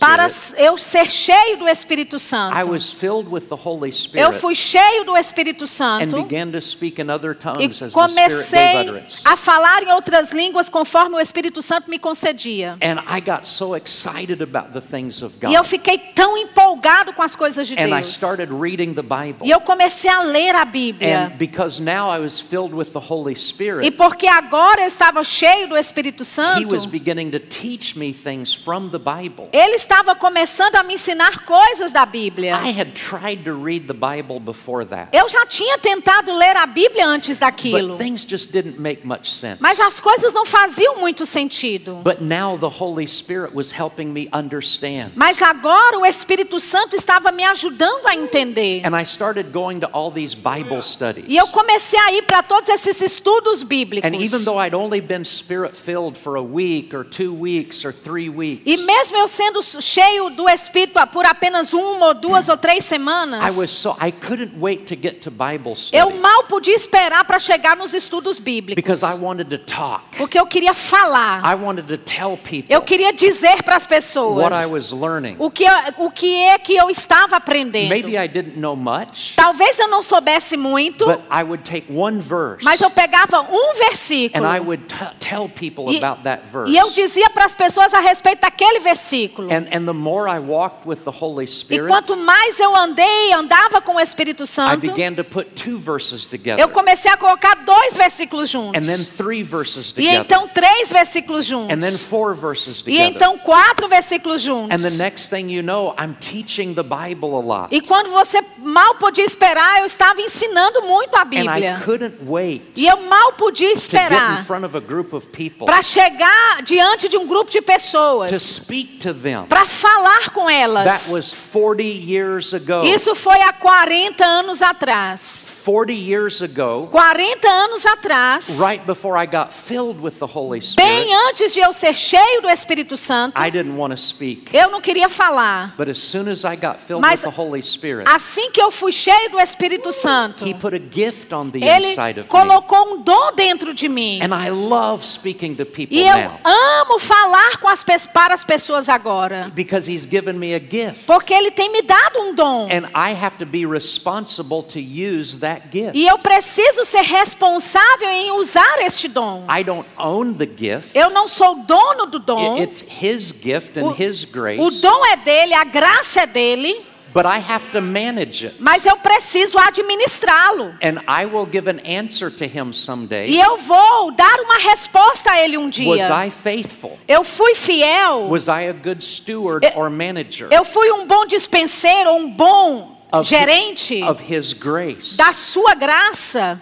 para eu ser cheio do Espírito Santo. Eu fui cheio do Espírito Santo e comecei a falar em outras línguas conforme o Espírito Santo me concedia. E eu fiquei tão empolgado com as coisas de Deus. E eu comecei a ler a Bíblia. E porque agora eu estava cheio do Espírito Santo, was beginning to teach me things from the Bible. ele estava começando a me ensinar coisas da Bíblia. I had tried to read the Bible before that, Eu já tinha tentado ler a Bíblia antes daquilo, mas as coisas não faziam muito sentido. But now the Holy Spirit was helping me understand. Mas agora o Espírito Santo estava me ajudando a entender. And I started going to all these Bible studies. E eu comecei a ir para todos esses estudos bíblicos. And even though I'd only been spirit filled for a week or two weeks or three weeks, E mesmo eu sendo cheio do Espírito por apenas uma ou duas ou três I semanas, was so I couldn't wait to get to Bible eu study mal podia esperar para chegar nos estudos bíblicos. because I wanted to talk. Porque eu queria falar. I wanted to tell people Eu queria dizer para as pessoas what I was learning. o que, eu- o que é que eu estava aprendendo. Maybe I didn't know much, Talvez eu não soubesse muito, but I would take one verse mas eu pegava um versículo and I would tell people e, about that verse. e eu dizia para as pessoas a respeito daquele versículo. And, and the more I walked with the Holy E Spirit, quanto mais eu andei, andava com o Espírito I Santo, began to put two verses together, eu comecei a colocar dois versículos and then juntos. three verses E together, então três versículos and then juntos. four verses E together. então quatro versículos And the juntos. next thing you know, I'm teaching the Bible a lot. E quando você mal podia esperar, eu estava ensinando muito a And I Bíblia. couldn't wait E eu mal podia esperar para chegar diante de um grupo de pessoas, para falar com That elas. was 40 years ago. Isso foi há 40 anos atrás. 40 years ago, 40 anos atrás, right before I got filled with the Holy bem Spirit, antes de eu ser cheio do Espírito Santo, I didn't want to speak. eu não queria falar. But as soon as I got filled Mas- with the Holy Spirit, Assim que eu fui cheio do Espírito Santo, He put a gift on the ele inside of me. colocou um dom dentro de mim. And I love speaking to people E eu now amo falar com as, para as pessoas agora. because He's given me a gift. Porque ele tem me dado um dom. And I have to be responsible to use that. E eu preciso ser responsável em usar este dom. I don't own the gift. Eu não sou dono do dom. I- It's His gift and O, His grace. o dom é dele, a graça é dele, But I have to manage it. mas eu preciso administrá-lo. And I will give an answer to Him someday. E eu vou dar uma resposta a ele um Was dia. I faithful? Eu fui fiel. Was I a good steward Eu- or manager Eu fui um bom dispenseiro, um bom gerente of His grace? da sua graça.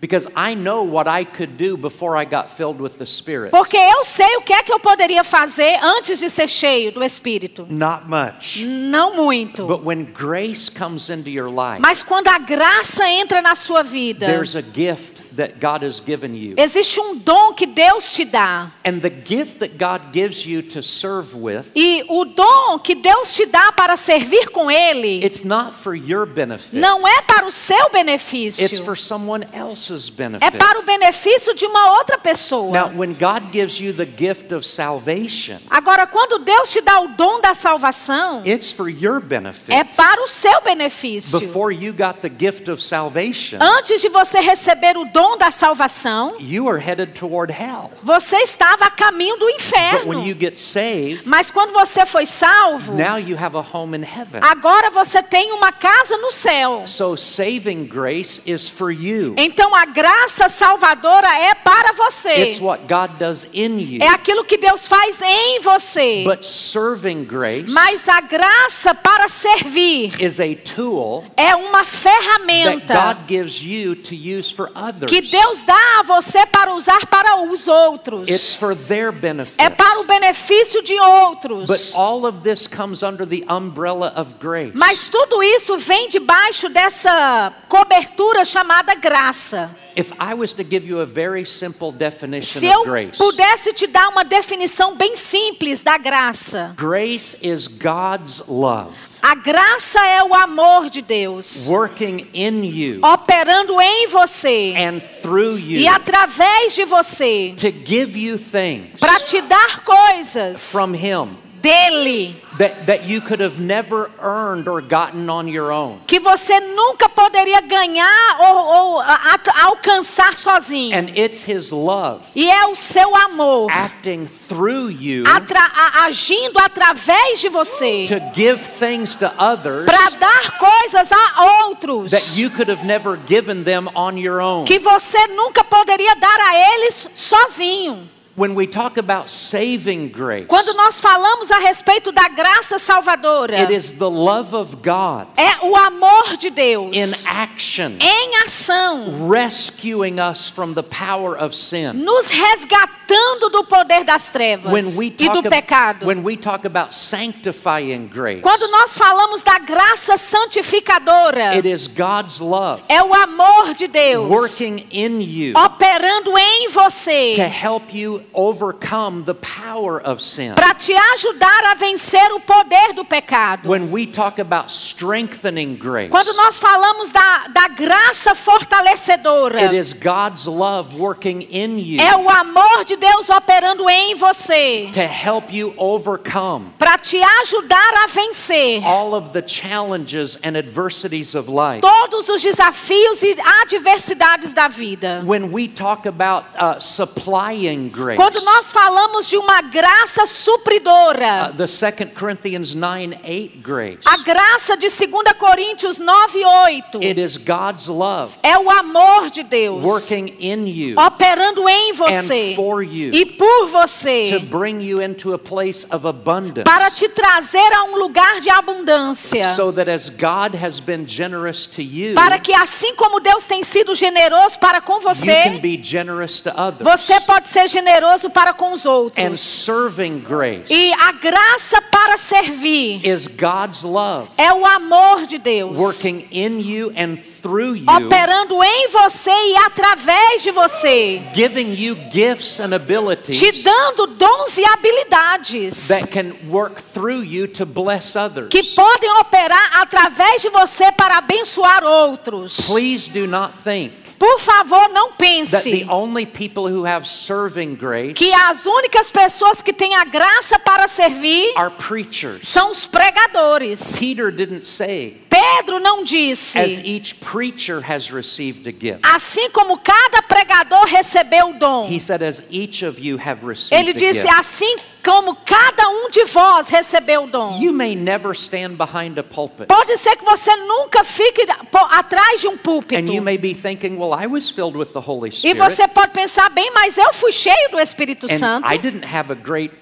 Because I know what I could do before I got filled with the Spirit. Porque eu sei o que é que eu poderia fazer antes de ser cheio do Espírito. Not much. Não muito. But when grace comes into your life, Mas quando a graça entra na sua vida, there's a gift that God has given you. existe um dom que Deus te dá. And the gift that God gives you to serve with, E o dom que Deus te dá para servir com Ele it's not for your benefit. não é para o seu It's benefício, for someone else's é benefit. para o benefício de uma outra Now, pessoa. when God gives you the gift of salvation, Agora, quando Deus te dá o dom da salvação, it's for your benefit. é para o seu benefício. Before you got the gift of salvation, Antes de você receber o dom da salvação, you are headed toward hell. você estava a caminho do inferno. you get saved, Mas quando você foi salvo, now you have a home in heaven. agora você tem uma casa no céu. So saving grace is for you. Então a graça salvadora é para você. It's what God does in you. É aquilo que Deus faz em você. But serving grace Mas a graça para servir is a tool é uma that ferramenta God gives you to use for others. Que Deus dá a você para usar para os outros. It's for their benefit. É para o benefício de outros. But all of this comes under the umbrella of grace. Mas tudo isso vem debaixo dessa cobertura chamada graça. If I was to give you a very simple definition Se of eu grace, pudesse te dar uma definição bem simples da graça, grace is God's love a graça é o amor de Deus working in you operando em você and through e you através de você to give you things para te dar coisas from Him dele that, that you could have never earned or gotten on your own. que você nunca poderia ganhar ou, ou a- alcançar sozinho. And it's His love E é o seu amor acting through you atra- agindo através de você to give things to others para dar coisas a outros that you could have never given them on your own. que você nunca poderia dar a eles sozinho. When we talk about saving grace, Quando nós falamos a respeito da graça salvadora, it is the love of God é o amor de Deus in action, em ação, rescuing us from the power of sin. nos resgatando do poder das trevas When we e do pecado. when we talk about sanctifying grace, Quando nós falamos da graça santificadora, it is God's love é o amor de Deus working in you operando em você to help you overcome the power of sin. para te ajudar a vencer o poder do pecado. When we talk about strengthening grace, Quando nós falamos da, da graça fortalecedora, it is God's love working in you é o amor de Deus operando em você to help you overcome para te ajudar a vencer all of the challenges and adversities of life. todos os desafios e adversidades da vida. When we talk about uh, supplying grace, Quando nós falamos de uma graça uh, supridora, the 2 Corinthians 9 8 grace, a graça de 2 Coríntios 9, 8 it is God's love é o amor de Deus working in you operando em você and for you e por to você bring you into a place of abundance. para te trazer a um lugar de abundância. So that as God has been generous to you, Para que assim como Deus tem sido generoso para com you can você, be generous to others. você pode ser generoso para com os And outros. serving grace E a graça para servir is God's love é o amor de Deus. working in you and through you, Operando em você e através de você. giving you gifts and Te abilities dando dons e habilidades. that can work through you to bless others. Que podem operar através de você para abençoar outros. Please do not think Por favor, não pense the only people who have serving grace que as únicas pessoas que têm a graça para servir are preachers. são os pregadores. Peter didn't say, Pedro não as disse. each preacher has received a gift. Assim como cada pregador recebeu o dom. He said, as each of you have received Ele disse assim como cada um de vós recebeu o dom. You may never stand behind a pulpit. Pode ser que você nunca fique atrás de um púlpito. And you may be thinking, well, I was filled with the Holy E você pode pensar bem, mas eu fui cheio do Espírito And Santo. I didn't have a great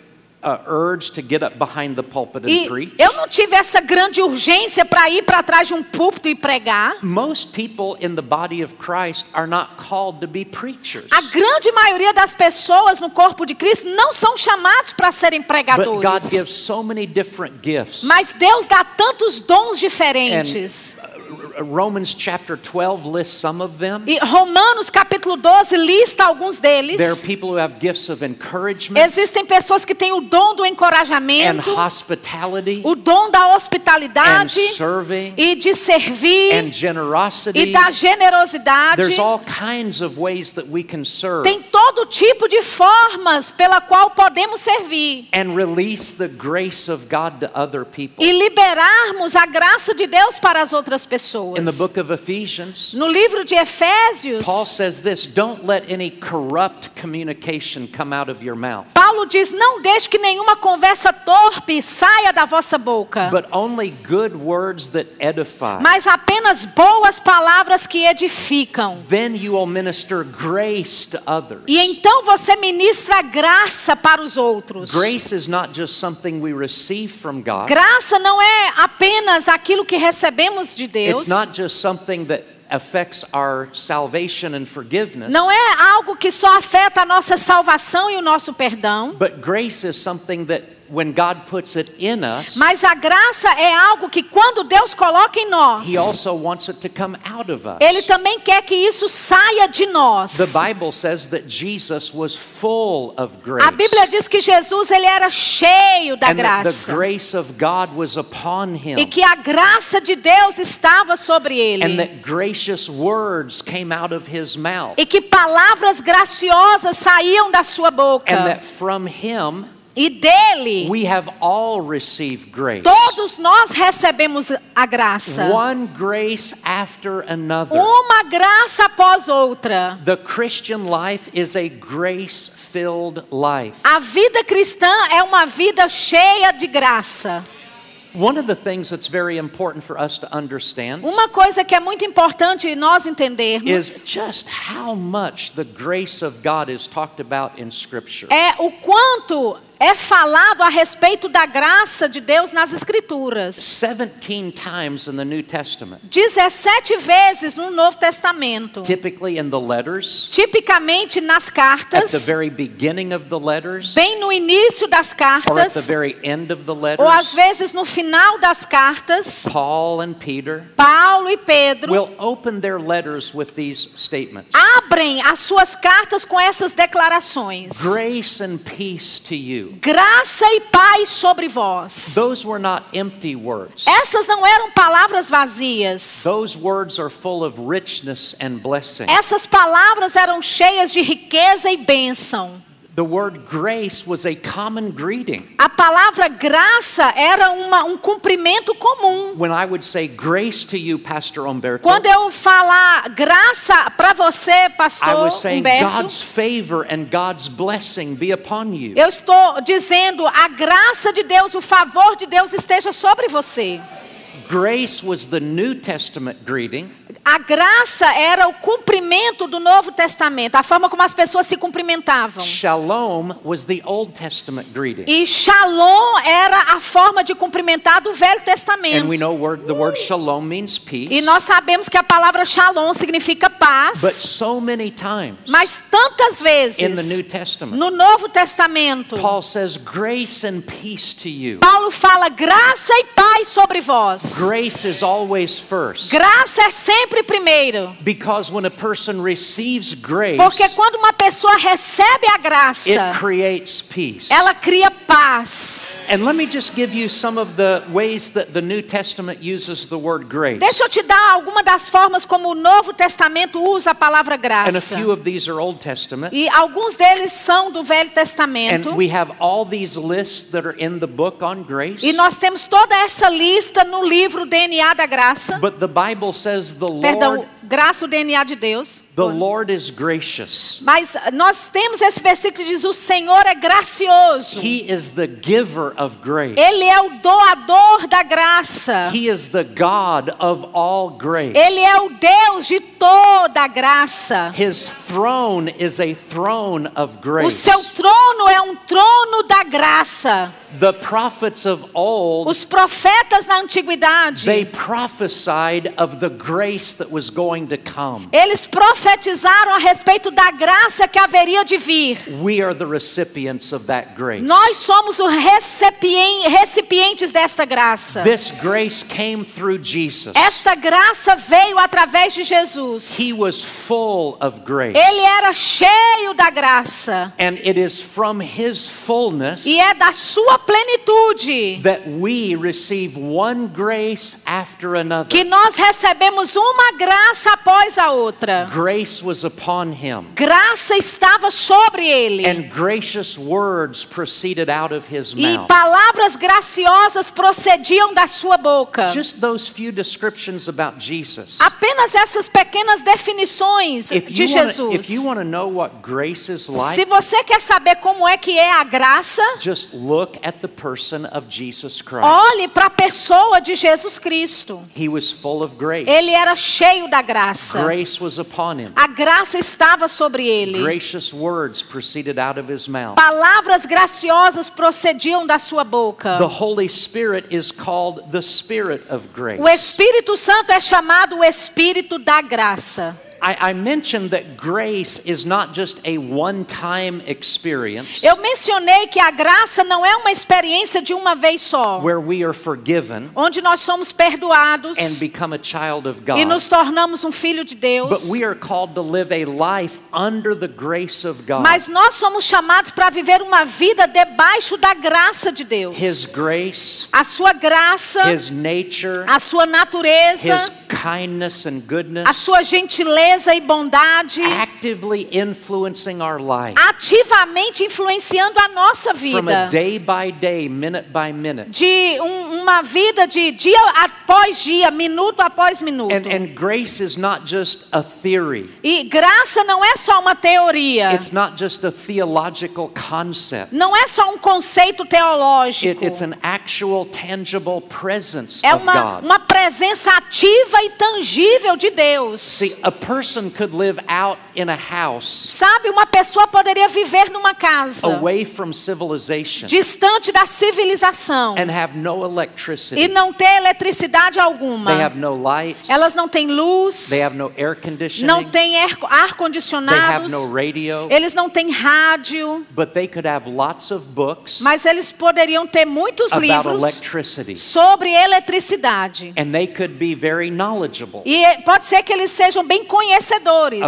urge to get up behind the pulpit and E preach. eu não tive essa grande urgência para ir para trás de um púlpito e pregar. Most people in the body of Christ are not called to be preachers. A grande maioria das pessoas no corpo de Cristo não são chamados para serem But God pregadores. gives so many different gifts. Mas Deus dá tantos dons diferentes. Uh, Romans chapter 12 lists some of them. E Romanos capítulo 12 lista alguns deles. There are people who have gifts of encouragement Existem pessoas que têm o dom do and encorajamento, hospitality o dom da and hospitalidade serving e de servir and generosity. e da generosidade. There's all kinds of ways that we can serve Tem todo tipo de formas pela qual podemos servir and release the grace of God to other people. e liberarmos a graça de Deus para as outras pessoas. In the book of Ephesians, No livro de Efésios, Paul says this don't let any corrupt communication come out of your mouth, Paulo diz: Não deixe que nenhuma conversa torpe saia da vossa boca, but only good words that edify. mas apenas boas palavras que edificam. Then you will minister grace to others. E então você ministra graça para os outros. Grace is not just something we receive from God. Graça não é apenas aquilo que recebemos de Deus. Not just something that affects our salvation and forgiveness. Não é algo que só afeta a nossa salvação e o nosso perdão. But grace is something that when God puts it in us, Mas a graça é algo que quando Deus coloca em nós, He also wants it to come out of us. Ele também quer que isso saia de nós. The Bible says that Jesus was full of grace. A Bíblia diz que Jesus ele era cheio da and that the graça. grace of God was upon him. E que a graça de Deus estava sobre and ele. that gracious words came out of his mouth. E que palavras graciosas saíam da sua boca. and that from him E dele, we have all received grace. todos nós recebemos a graça. One grace after another. Uma graça após outra. The Christian life is a grace filled life. A vida cristã é uma vida cheia de graça. One of the things that's very important for us to understand Uma coisa que é muito importante nós entendermos is just how much the grace of God is talked about in Scripture. é o quanto é falado a respeito da graça de Deus nas Escrituras. 17 times in the New Testament, 17 vezes no Novo Testamento. typically in the letters, Tipicamente nas at the cartas, very beginning of the letters, bem no início das or at the cartas, very end of the ou às letters. vezes no final das cartas, Paul and Peter Paulo e Pedro will open their letters with these statements abrem as suas cartas com essas declarações. Grace and peace to you. Graça e paz sobre vós. Those were not empty words. Essas não eram palavras vazias. Those words are full of richness and blessing. Essas palavras eram cheias de riqueza e bênção. The word grace was a common greeting. A palavra graça era uma, um cumprimento comum. When I would say grace to you, Pastor Umberto, Quando eu falar graça para você, I pastor was saying Humberto, God's favor and God's blessing be upon you. eu estou dizendo a graça de Deus, o favor de Deus esteja sobre você. Grace was the New Testament greeting. A graça era o cumprimento do Novo Testamento, a forma como as pessoas se cumprimentavam. Shalom was the Old Testament greeting. E shalom era a forma de cumprimentar do Velho Testamento. And we know word, the word shalom means peace. E nós sabemos que a palavra shalom significa But paz. so many times Mas tantas in the New vezes Testament, no Novo Testamento, Paul says, Grace and peace to you. Paulo fala graça e paz sobre vós. Grace is always first. Graça é sempre primeiro. Because when a person receives grace, Porque quando uma pessoa recebe a it graça, creates peace. ela cria paz. And let me just give you some of the ways that the New Testament uses the word grace. Deixa eu te dar alguma das formas como o Novo Testamento usa a palavra And a graça. few of these are Old Testament. E alguns deles são do Velho Testamento. And we have all these lists that are in the book on grace. E nós temos toda essa lista no livro DNA da graça. But the Bible says the Perdão, graça o DNA de Deus. the Lord is gracious. Mas nós temos esse versículo que diz: O Senhor é gracioso. He is the giver of grace. Ele é o doador da graça. He is the God of all grace. Ele é o Deus de toda a graça. His throne is a throne of O grace. seu trono é um trono da graça. The prophets of old, Os profetas na antiguidade, they prophesied of the grace that was going to come. eles profetizaram a respeito da graça que haveria de vir. We are the recipients of that grace. Nós somos os recipien- recipientes desta graça. This grace came through Jesus. Esta graça veio através de Jesus. He was full of grace. Ele era cheio da graça. And it is from his fullness E é da sua plenitude that we receive one grace after another. que nós recebemos uma graça após a outra. Grace was upon him, Graça estava sobre ele. and gracious words proceeded out of his E mouth. palavras graciosas procediam da sua boca. Just those few descriptions about Jesus. Apenas essas pequenas definições If de wanna, Jesus. if you want to know what grace is Se like, você quer saber como é que é a graça, just look at the person of Jesus Christ. olhe para a pessoa de Jesus Cristo. He was full of grace. Ele era cheio da graça. Grace was upon him. A graça estava sobre ele. Gracious words proceeded out of his mouth. Palavras graciosas procediam da sua boca. The Holy Spirit is called the Spirit of grace. O Espírito Santo é chamado o Espírito da graça. I, I mentioned that grace is not just a one time experience Eu mencionei que a graça não é uma experiência de uma vez só, where we are forgiven onde nós somos perdoados and become a child of e nos God. tornamos um filho de But Deus. we are called to live a life under the grace of God. Mas nós somos chamados para viver uma vida debaixo da graça de Deus. His grace, A sua graça, His nature, a sua natureza, His kindness and a goodness sua gentileza e bondade, actively influencing our life ativamente influenciando a nossa from vida. a day by day, minute by minute. De um- uma vida de dia após dia, minuto após minuto. And, and grace is not just a theory. E graça não é só uma teoria. It's not just a theological concept. Não é só um conceito teológico. It, it's an actual, tangible presence É of uma, God. uma presença ativa e tangível de Deus. See, a person could live out in a house Sabe, uma pessoa poderia viver numa casa away from civilization distante da civilização and have no e electricity. não ter eletricidade They alguma. have no lights. Elas não têm luz, They have no air conditioning. não têm ar- They have no radio. eles não têm rádio, But they could have lots of books mas eles poderiam ter muitos about livros electricity. sobre eletricidade. And they could be very knowledgeable E pode ser que eles sejam bem conhecedores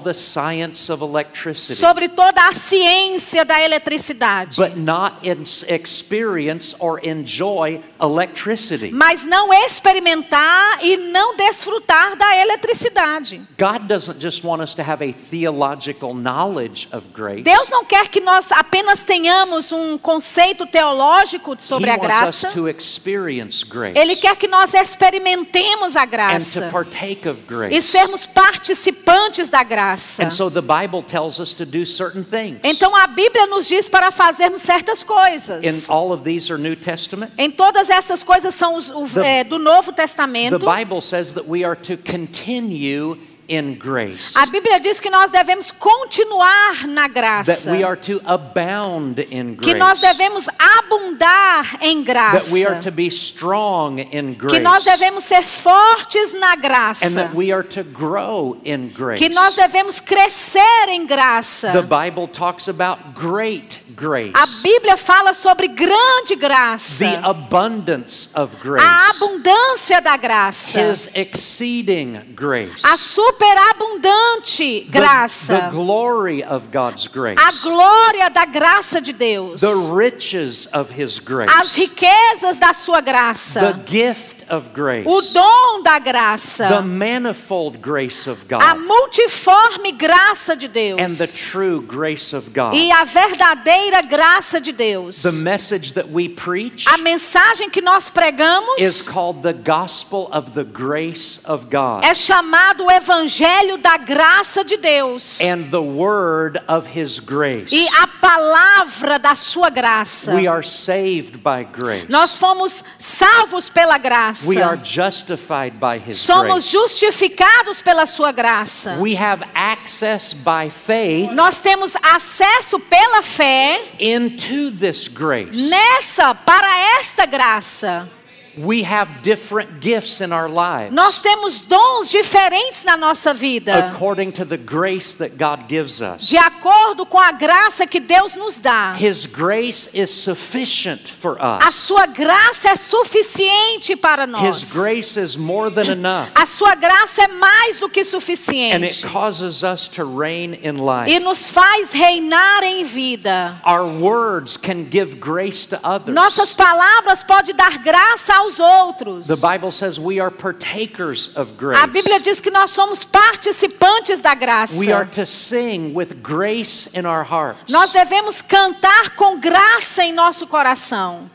about all the science of electricity. sobre toda a ciência da eletricidade, but not in- experience or enjoy electricity. mas não experimentar e não desfrutar da eletricidade. God doesn't just want us to have a theological knowledge of grace. Deus não quer que nós apenas tenhamos um conceito teológico sobre he a wants graça. us to experience grace Ele quer que nós experimentemos a and to graça partake of e sermos participantes da And graça. And so the Bible tells us to do certain things. Então a Bíblia nos diz para fazermos certas coisas. all of these are New Testament. Em todas essas coisas são os, o- The- é, do Novo The Testamento. Bible says that we are to continue in grace. A Bíblia diz que nós devemos continuar na That graça. we are to abound in Que grace. nós devemos abundar em That we are graça. to be strong in grace. Que nós devemos ser fortes na graça. And that we are to grow in grace. Que nós devemos crescer em graça. The Bible talks about great grace. A Bíblia fala sobre grande graça. The abundance of grace. A abundância da graça. His exceeding grace. A superabundante The- graça. The, glory of God's grace. A glória da graça de Deus. The riches of His grace. As riquezas da sua The graça. gift of grace. O dom da The graça. manifold grace of God. A multiforme graça de Deus. and the true grace of God. E a verdadeira graça de Deus. The message that we preach A mensagem que nós pregamos is called the gospel of the grace of God é chamado o evangelho da graça de Deus. and the word of his grace. E a palavra da sua graça. We are saved by grace. Nós fomos salvos pela graça. We are justified by his Somos grace. justificados pela sua graça. We have access by faith Nós temos acesso pela fé into this grace. nessa para esta graça. We have different gifts in our lives Nós temos dons diferentes na nossa vida, according to the grace that God gives us. de acordo com a graça que Deus nos dá. His grace is sufficient for A us. sua graça é suficiente para His nós. grace is more than [clears throat] enough. A sua graça é mais do que And it suficiente causes us to reign in life. e nos faz reinar em vida. Our words can give grace to others. Nossas palavras podem dar graça aos outros. The Bible says we are partakers of grace. A Bíblia diz que nós somos participantes da graça. We are to sing with grace in our hearts. Nós devemos cantar com graça em nosso coração.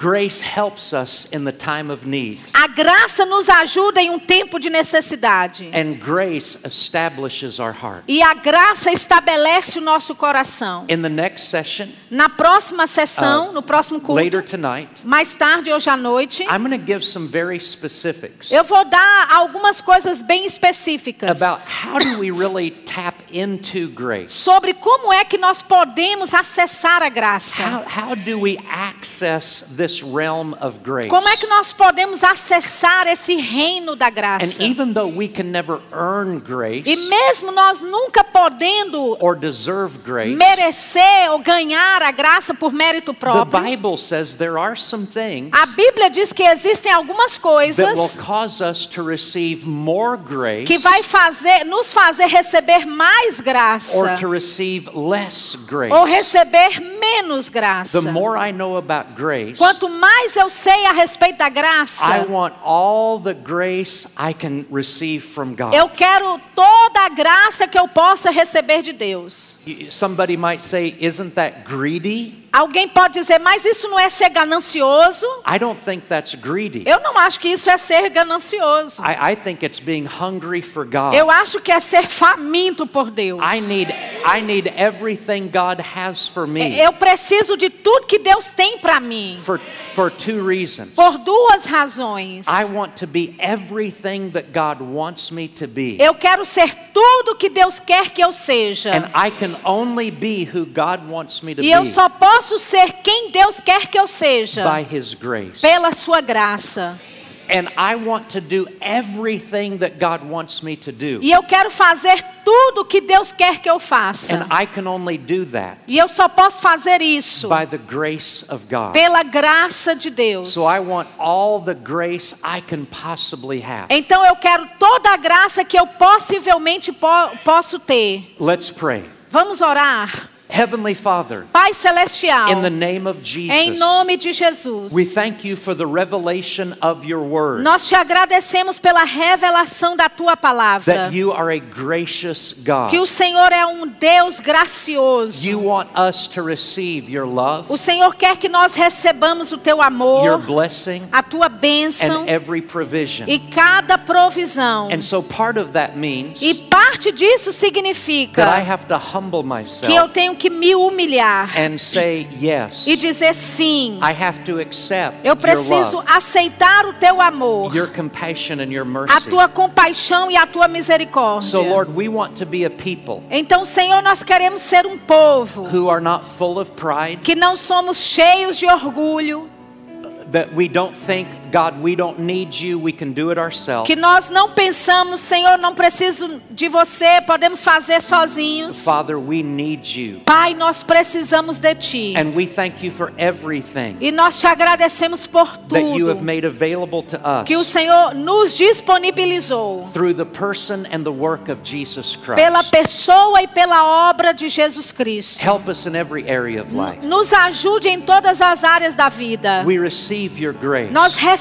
Grace helps us in the time of need. A graça nos ajuda em um tempo de necessidade. And grace establishes our heart. E a graça estabelece o nosso coração. In the next session, Na próxima sessão, Uh, no próximo culto, later tonight, mais tarde, hoje à noite, I'm going to give some very specifics eu vou dar algumas coisas bem específicas about how do we really tap into grace? sobre como é que nós podemos acessar a graça. How, how do we access this realm of grace? Como é que nós podemos acessar esse reino da And graça? even though we can never earn grace E mesmo nós nunca podendo or deserve grace, merecer ou ganhar a graça por mérito the próprio, Bible says there are some things a Bíblia diz que existem algumas that will coisas cause us to receive more grace que vai fazer, nos fazer receber mais or graça to receive less grace. ou receber menos graça. The more I know about grace, Quanto mais eu sei a respeito da graça, I want all the grace I can receive from God. eu quero toda a graça que eu possa receber de Deus. Somebody might say, Isn't that greedy? Alguém pode dizer, mas isso não é ser ganancioso? I don't think that's greedy. Eu não acho que isso é ser ganancioso. I, I think it's being hungry for God. Eu acho que é ser faminto por Deus. I need, I need everything God has for me Eu preciso de tudo que Deus tem para mim. for, for two reasons. Por duas razões. I want to be everything that God wants me to be. Eu quero ser tudo que Deus quer que eu seja. And I can only be who God wants me to E eu be só posso ser quem Deus quer que eu seja. by His grace. Pela sua graça. And I want to do everything that God wants me to do. E eu quero fazer tudo que Deus quer que eu faça. And I can only do that E eu só posso fazer isso by the grace of God. pela graça de Deus. So I want all the grace I can possibly have. Então eu quero toda a graça que eu possivelmente po posso ter. Let's pray. Vamos orar. Heavenly Father, Pai celestial, in the name of Jesus, em nome de Jesus, we thank you for the revelation of your word. nós te agradecemos pela revelação da tua palavra. that you are a gracious God. Que o Senhor é um Deus gracioso. You want us to receive your love, O Senhor quer que nós recebamos o teu your amor, blessing, a tua bênção and every provision. e cada provisão. And so part of that means E parte disso that I significa have to humble que eu myself tenho que me humilhar and say yes. e dizer sim. I have to accept Eu your preciso love, aceitar o teu amor, your compassion and your a mercy. tua compaixão e a tua misericórdia. So Lord, we want to be a people Então, Senhor, nós queremos ser um povo who are not full of pride, que não somos cheios de orgulho, that we don't think, God, we don't need you, we can do it ourselves. que nós não pensamos, Senhor, não preciso de você, podemos fazer sozinhos. Father, we need you. Pai, nós precisamos de ti. And we thank you for everything E nós te agradecemos por that you have tudo made available to us que o Senhor nos disponibilizou through the person and the work of Jesus pela Christ. pessoa e pela obra de Jesus Cristo. Help us in every area of life. Nos ajude em todas as áreas da vida. We receive your grace. Nós recebemos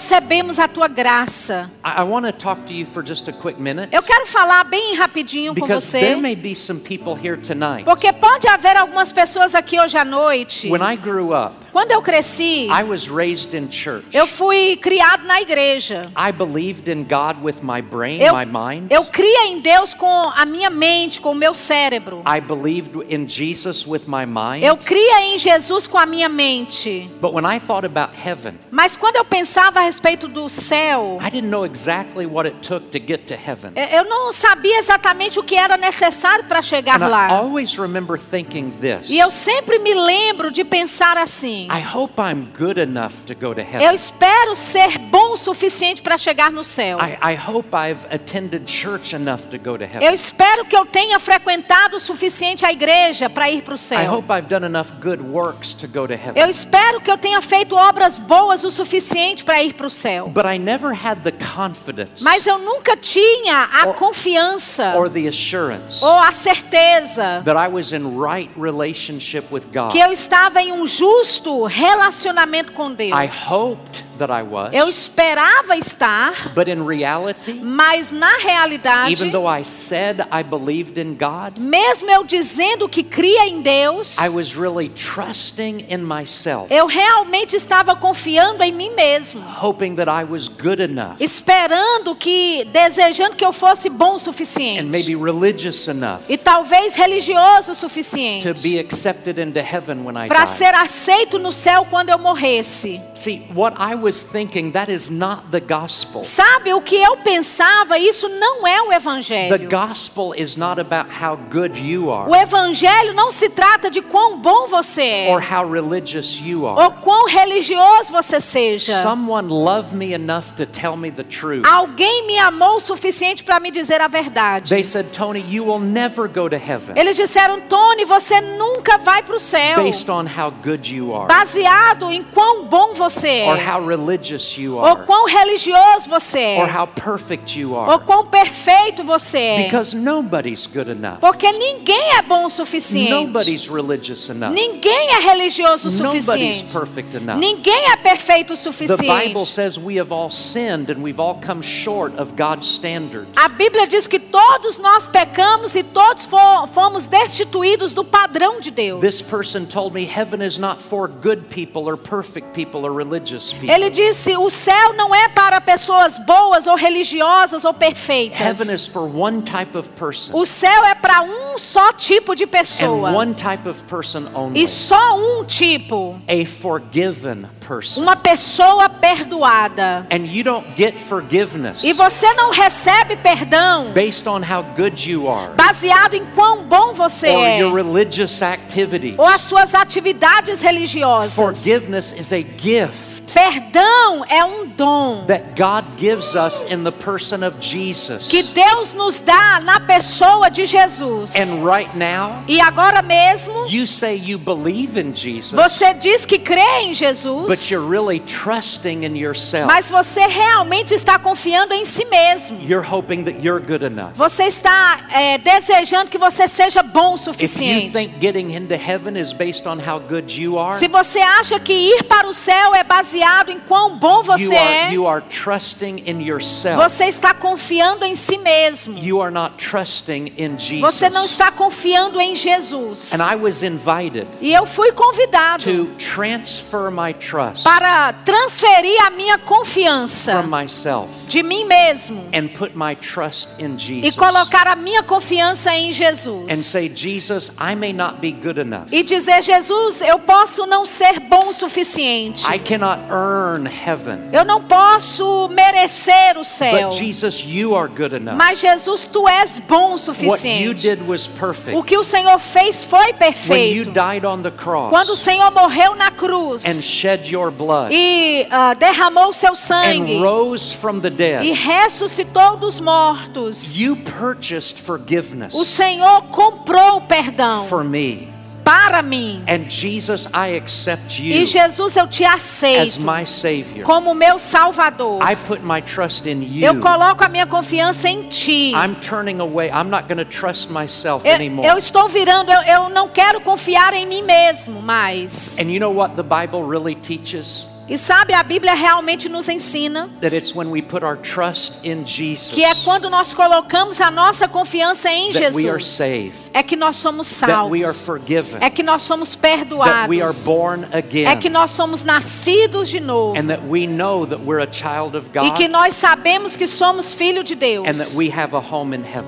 a tua graça. I, I want to talk to you for just a quick minute Eu quero falar bem rapidinho com você, there may be some people here tonight. porque pode haver algumas pessoas aqui hoje à noite. When I grew up, Quando eu cresci, I was raised in church. eu fui criado na igreja. I believed in God with my brain, Eu, my mind. eu cria em Deus com a minha mente, com o meu cérebro. I believed in Jesus with my mind. Eu cria em Jesus com a minha mente. But when I thought about heaven, Mas quando eu pensava a respeito do céu, I didn't know exactly what it took to get to heaven. eu não sabia exatamente o que era necessário para chegar And I lá. always remember thinking this. E eu sempre me lembro de pensar assim: I hope I'm good enough to go to eu espero ser bom o suficiente para chegar no céu. I, I hope I've attended church enough to go to Eu espero que eu tenha frequentado o suficiente a igreja para ir para o I céu. hope I've done enough good works to go to Eu espero que eu tenha feito obras boas o suficiente para ir para o céu. But I never had the confidence Mas eu nunca tinha a Or- confiança or the assurance ou a certeza that I was in right relationship with God. que eu estava em um justo relacionamento com Deus. I hoped that I was. Eu esperava estar, But in reality, mas na realidade, even though I said I believed in God, mesmo eu dizendo que cria em Deus, I was really trusting in myself, eu realmente estava confiando em mim mesmo. hoping that I was good enough esperando que, desejando que eu fosse bom o and suficiente maybe religious enough e talvez religioso o to suficiente be accepted into heaven when I para ser aceito no céu quando eu morresse. See, what I was thinking, that is not the gospel. Sabe o que eu pensava? Isso não é o The evangelho. gospel is not about how good you are O evangelho não se trata de quão bom você or é how religious you ou are. quão religioso você seja. Someone loved me enough to tell me the truth. Alguém me amou o suficiente para me dizer a verdade. They said, Tony, you will never go to heaven Eles disseram, Tony, você nunca vai para o céu. based on how good you are Baseado em quão bom você or é. how religious you ou are quão religioso você or é, how perfect you ou are. quão perfeito você é. Because nobody's good enough. Porque ninguém é bom o suficiente. Nobody's religious enough. Ninguém é religioso o Nobody's suficiente. perfect enough. Ninguém é perfeito o The suficiente. Bible says we have all sinned and we've all come short of God's standard. A Bíblia diz que todos nós pecamos e todos fo- fomos destituídos do padrão de Deus. This person told me heaven is not for good people or perfect people or religious people. Ele disse: o céu não é para pessoas boas ou religiosas ou perfeitas. Heaven is for one type of person O céu é para um só tipo de pessoa. one type of person only. E só um tipo. A forgiven. Uma pessoa perdoada. And you don't get forgiveness E você não recebe perdão based on how good you are baseado em quão bom você é. Ou as suas atividades religiosas. Forgiveness is a gift Perdão é um dom that God gives us in the person of Jesus. que Deus nos dá na pessoa de Jesus. And right now, E agora mesmo, you say you believe in Jesus, você diz que crê em but Jesus, you're really trusting in yourself. mas você realmente está confiando em si mesmo. You're hoping that you're good enough. Você está é, desejando que você seja bom o suficiente. Se você acha que ir para o céu é baseado em quão bom you você are, é, you are trusting in yourself. você está confiando em si mesmo. You are not trusting in Jesus. Você não está confiando em Jesus. And I was invited E eu fui convidado to transfer my trust para transferir a minha confiança from myself de mim mesmo and put my trust in e colocar a minha confiança em And Jesus. say, Jesus, I may not be good enough. E dizer, Jesus, eu posso não ser bom o suficiente. Earn heaven. Eu não posso merecer o céu. But Jesus, you are good enough. Mas Jesus, tu és bom o What you suficiente. did was O perfect. que o Senhor fez foi When you perfeito. died on the Quando o cross Senhor morreu na cruz and shed your blood e ah, derramou o seu sangue and rose from the e dead, ressuscitou dos mortos, you purchased forgiveness o Senhor comprou o perdão for me. Para mim. And Jesus, I accept E you Jesus, eu te as aceito my Savior. como meu Salvador. I put my trust in Eu you. coloco a minha confiança em Ti. I'm turning away. I'm not going to trust myself Eu, anymore. eu estou virando, eu, eu não quero confiar em mim mesmo mais. And you know what the Bible really teaches? E sabe, a Bíblia realmente nos ensina que é quando nós colocamos a nossa confiança em Jesus, é que nós somos salvos, é que nós somos perdoados, é que nós somos nascidos de novo. e que nós sabemos que somos filho de Deus.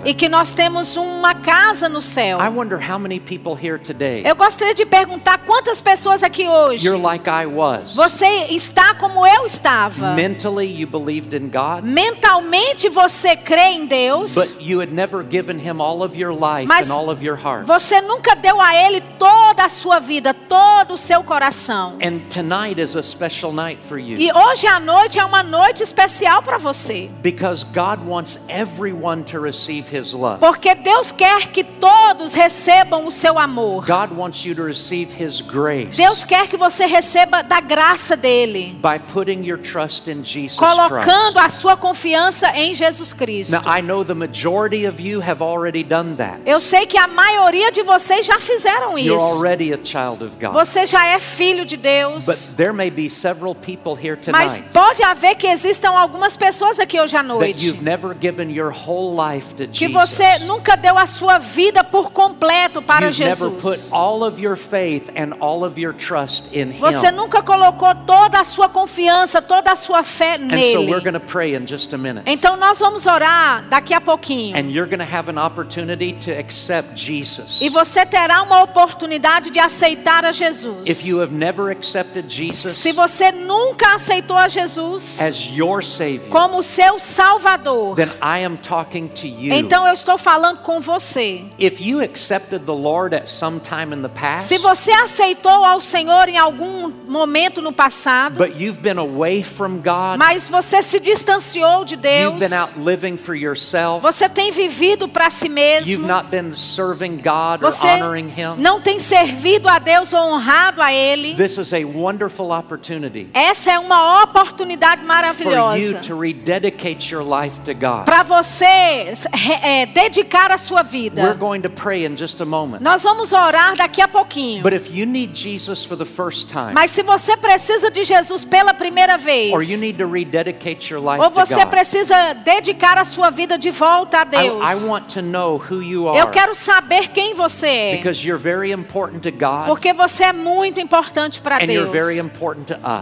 e que nós temos uma casa no céu. I wonder how many people here today Eu gostaria de perguntar quantas pessoas aqui hoje you're like I was. você está como eu estava. Mentally, you believed in God, Mentalmente você crê em Deus, but you had never given Him all of your life Mas and all of your heart. você nunca deu a Ele toda a sua vida, todo o seu coração. And tonight is a special night for you E hoje à noite é uma noite especial para você. because God wants everyone to receive His love. Porque Deus quer que todos recebam o seu amor. God wants you to receive His grace Deus quer que você receba da graça dele, by putting your trust in Jesus colocando Christ. a sua confiança em Jesus Cristo. Now, I know the majority of you have already done that. Eu sei que a maioria de vocês já fizeram You're isso. already a child of God. Você já é filho de Deus. But there may be several people here Mas pode haver que existam algumas pessoas aqui hoje à that noite you've never given your whole life to que Jesus. você nunca deu a sua vida por completo para You've never put Jesus. all of your faith and all of your trust in Você Him. nunca colocou toda a sua confiança, toda a sua fé And so we're nele. going to pray in just a minute. Então nós vamos orar daqui a pouquinho. And you're going to have an opportunity to accept Jesus. E você terá uma oportunidade de aceitar a Jesus. If you have never accepted Jesus Se você nunca aceitou a Jesus as your Savior, como seu Salvador, then I am talking to you. então eu estou falando com você. If you accepted the Lord at some time in the past, Se você aceitou ao Senhor em algum momento no passado, but you've been away from God, mas você se distanciou de you've Deus, been out living for yourself, você tem vivido para si you've mesmo, not been serving God or você honoring Him, não tem servido a Deus ou honrado a Ele. this is a wonderful opportunity Essa é uma oportunidade maravilhosa to rededicate your life to God. para você é, dedicar a sua We're vida. going to pray in just a moment. Nós vamos orar daqui a pouquinho. But if you need Jesus for the first time, Mas se você precisa de Jesus pela primeira vez, or you need to rededicate your life ou to você God, precisa dedicar a sua vida de volta a Deus, I want to know who you eu quero saber quem você é. because you're very important to God Porque você é muito importante para Deus.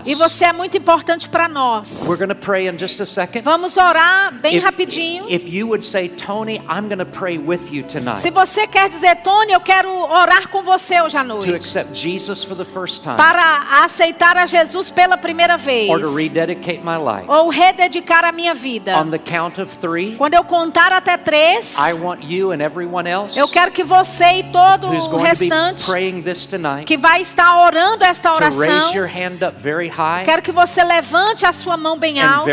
E você é muito importante para nós. We're going to pray in just a second. Vamos orar bem If, rapidinho. if you would say, Tony, I'm going to pray with you tonight Se você quer dizer, Tony, eu quero orar com você hoje à to noite. Para aceitar a Jesus Jesus pela primeira vez, or to rededicate my life, ou rededicar a minha vida, on the count of three, quando eu contar até três, I want you and everyone else eu quero que você e todo o restante tonight que vai estar orando esta oração, high quero que você levante a sua mão bem alto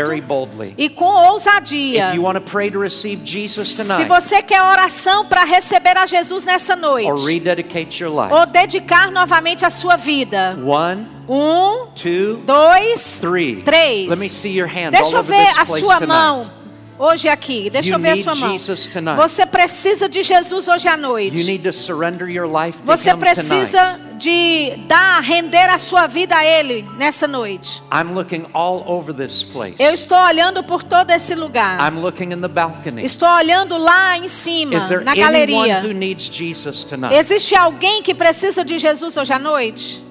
e com ousadia. If you want to pray to receive Jesus Se tonight você quer oração para receber a Jesus nessa noite, or rededicate your life, ou dedicar novamente a sua vida. one, Um, two, dois, three. três. Let me see your hand all Deixa eu ver a sua tonight. mão hoje aqui. Deixa You eu ver a need sua mão. Você precisa de Jesus hoje à You noite. need to surrender your life to Você Him tonight. precisa de dar, render a sua vida a Ele nessa noite. I'm looking all over this place. Eu estou olhando por todo esse lugar. I'm looking in the balcony. Estou olhando lá em cima, Is there na anyone galeria. who needs Jesus tonight? Existe alguém que precisa de Jesus hoje à noite?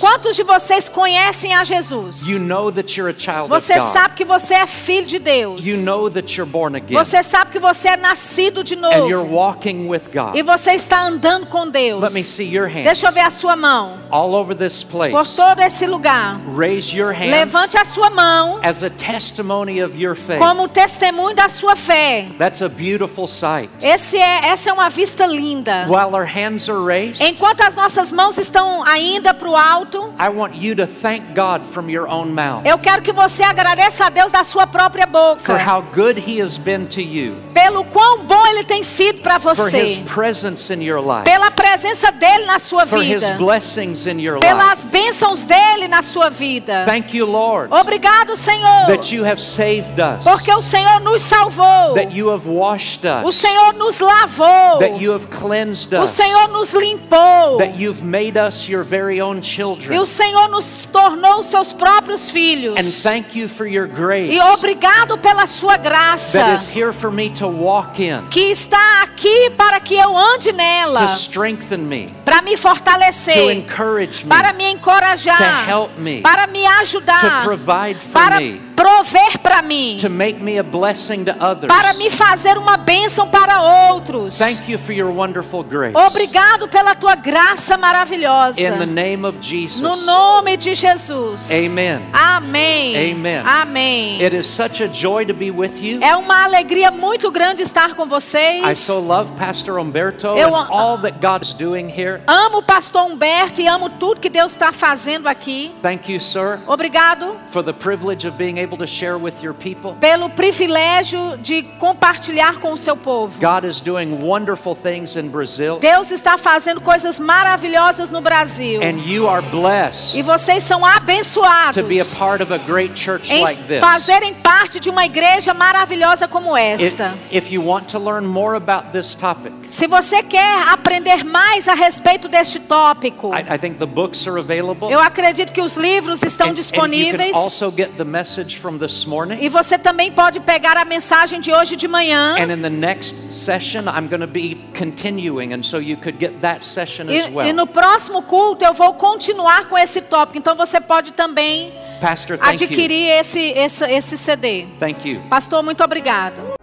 Quantos de vocês conhecem a Jesus? You know that you're a child Você of God. sabe que você é filho de Deus. You know that you're born again. Você sabe que você é nascido de and you're novo. walking with God. E você está andando com Deus. Let me see your hand. Deixa eu ver a sua mão. All over this place. Por todo esse lugar. Raise your hand Levante a sua mão as a testimony of your faith. como testemunho da sua fé. That's a beautiful sight. Esse é, essa é uma vista linda. While our hands are raised, Enquanto as nossas mãos estão ainda para o alto, I want you to thank God from your own mouth eu quero que você agradeça a Deus da sua própria for boca. how good He has been to you, Pelo quão bom Ele tem sido para for His você. presence in your life, Pela presença dele na sua for His vida. blessings in your life. Pelas bênçãos dele na sua vida. Thank you, Lord, Obrigado, Senhor. that you have saved us, Porque o Senhor nos salvou. that you have washed O us, Senhor nos lavou. that you have cleansed O us, Senhor nos limpou. that you've made us your very own E children. o Senhor nos tornou seus próprios And filhos. thank you for your grace E obrigado pela sua graça. that is here for me to walk in, Que está aqui para que eu ande nela. to strengthen me, Para me to fortalecer. encourage me, Para me encorajar. to help me, Para me ajudar. to provide for Para me, prover para mim. to make me a blessing to others. Para me fazer uma bênção para outros. Thank you for your wonderful grace. Obrigado pela tua graça maravilhosa. In the name of Jesus. No nome de Jesus. Amen. Amém. Amen. Amém. It is such a joy to be with you. É uma alegria muito grande estar com vocês. I so love Pastor Umberto Eu and all that God's doing here. Amo o pastor Humberto e amo tudo que Deus está fazendo aqui. Thank you, sir, Obrigado for the privilege of being able to share with your people. pelo privilégio de compartilhar com o seu povo. God is doing wonderful things in Brazil, Deus está fazendo coisas maravilhosas no Brasil. and you are blessed E vocês são abençoados to be a part of a great church em like this. fazerem parte de uma igreja maravilhosa como If, esta. if you want to learn more about this topic, Se você quer aprender mais a respeito deste tópico, I, I think the books are available. eu acredito que os livros estão And- and you disponíveis. can also get the message from this morning. E você também pode pegar a mensagem de hoje de manhã. And in the next session, I'm going to be continuing, and so you could get that session as E, well. e no próximo culto eu vou continuar com esse tópico. Então você pode também Pastor, adquirir esse, esse, esse CD. Thank you. Pastor, muito obrigado.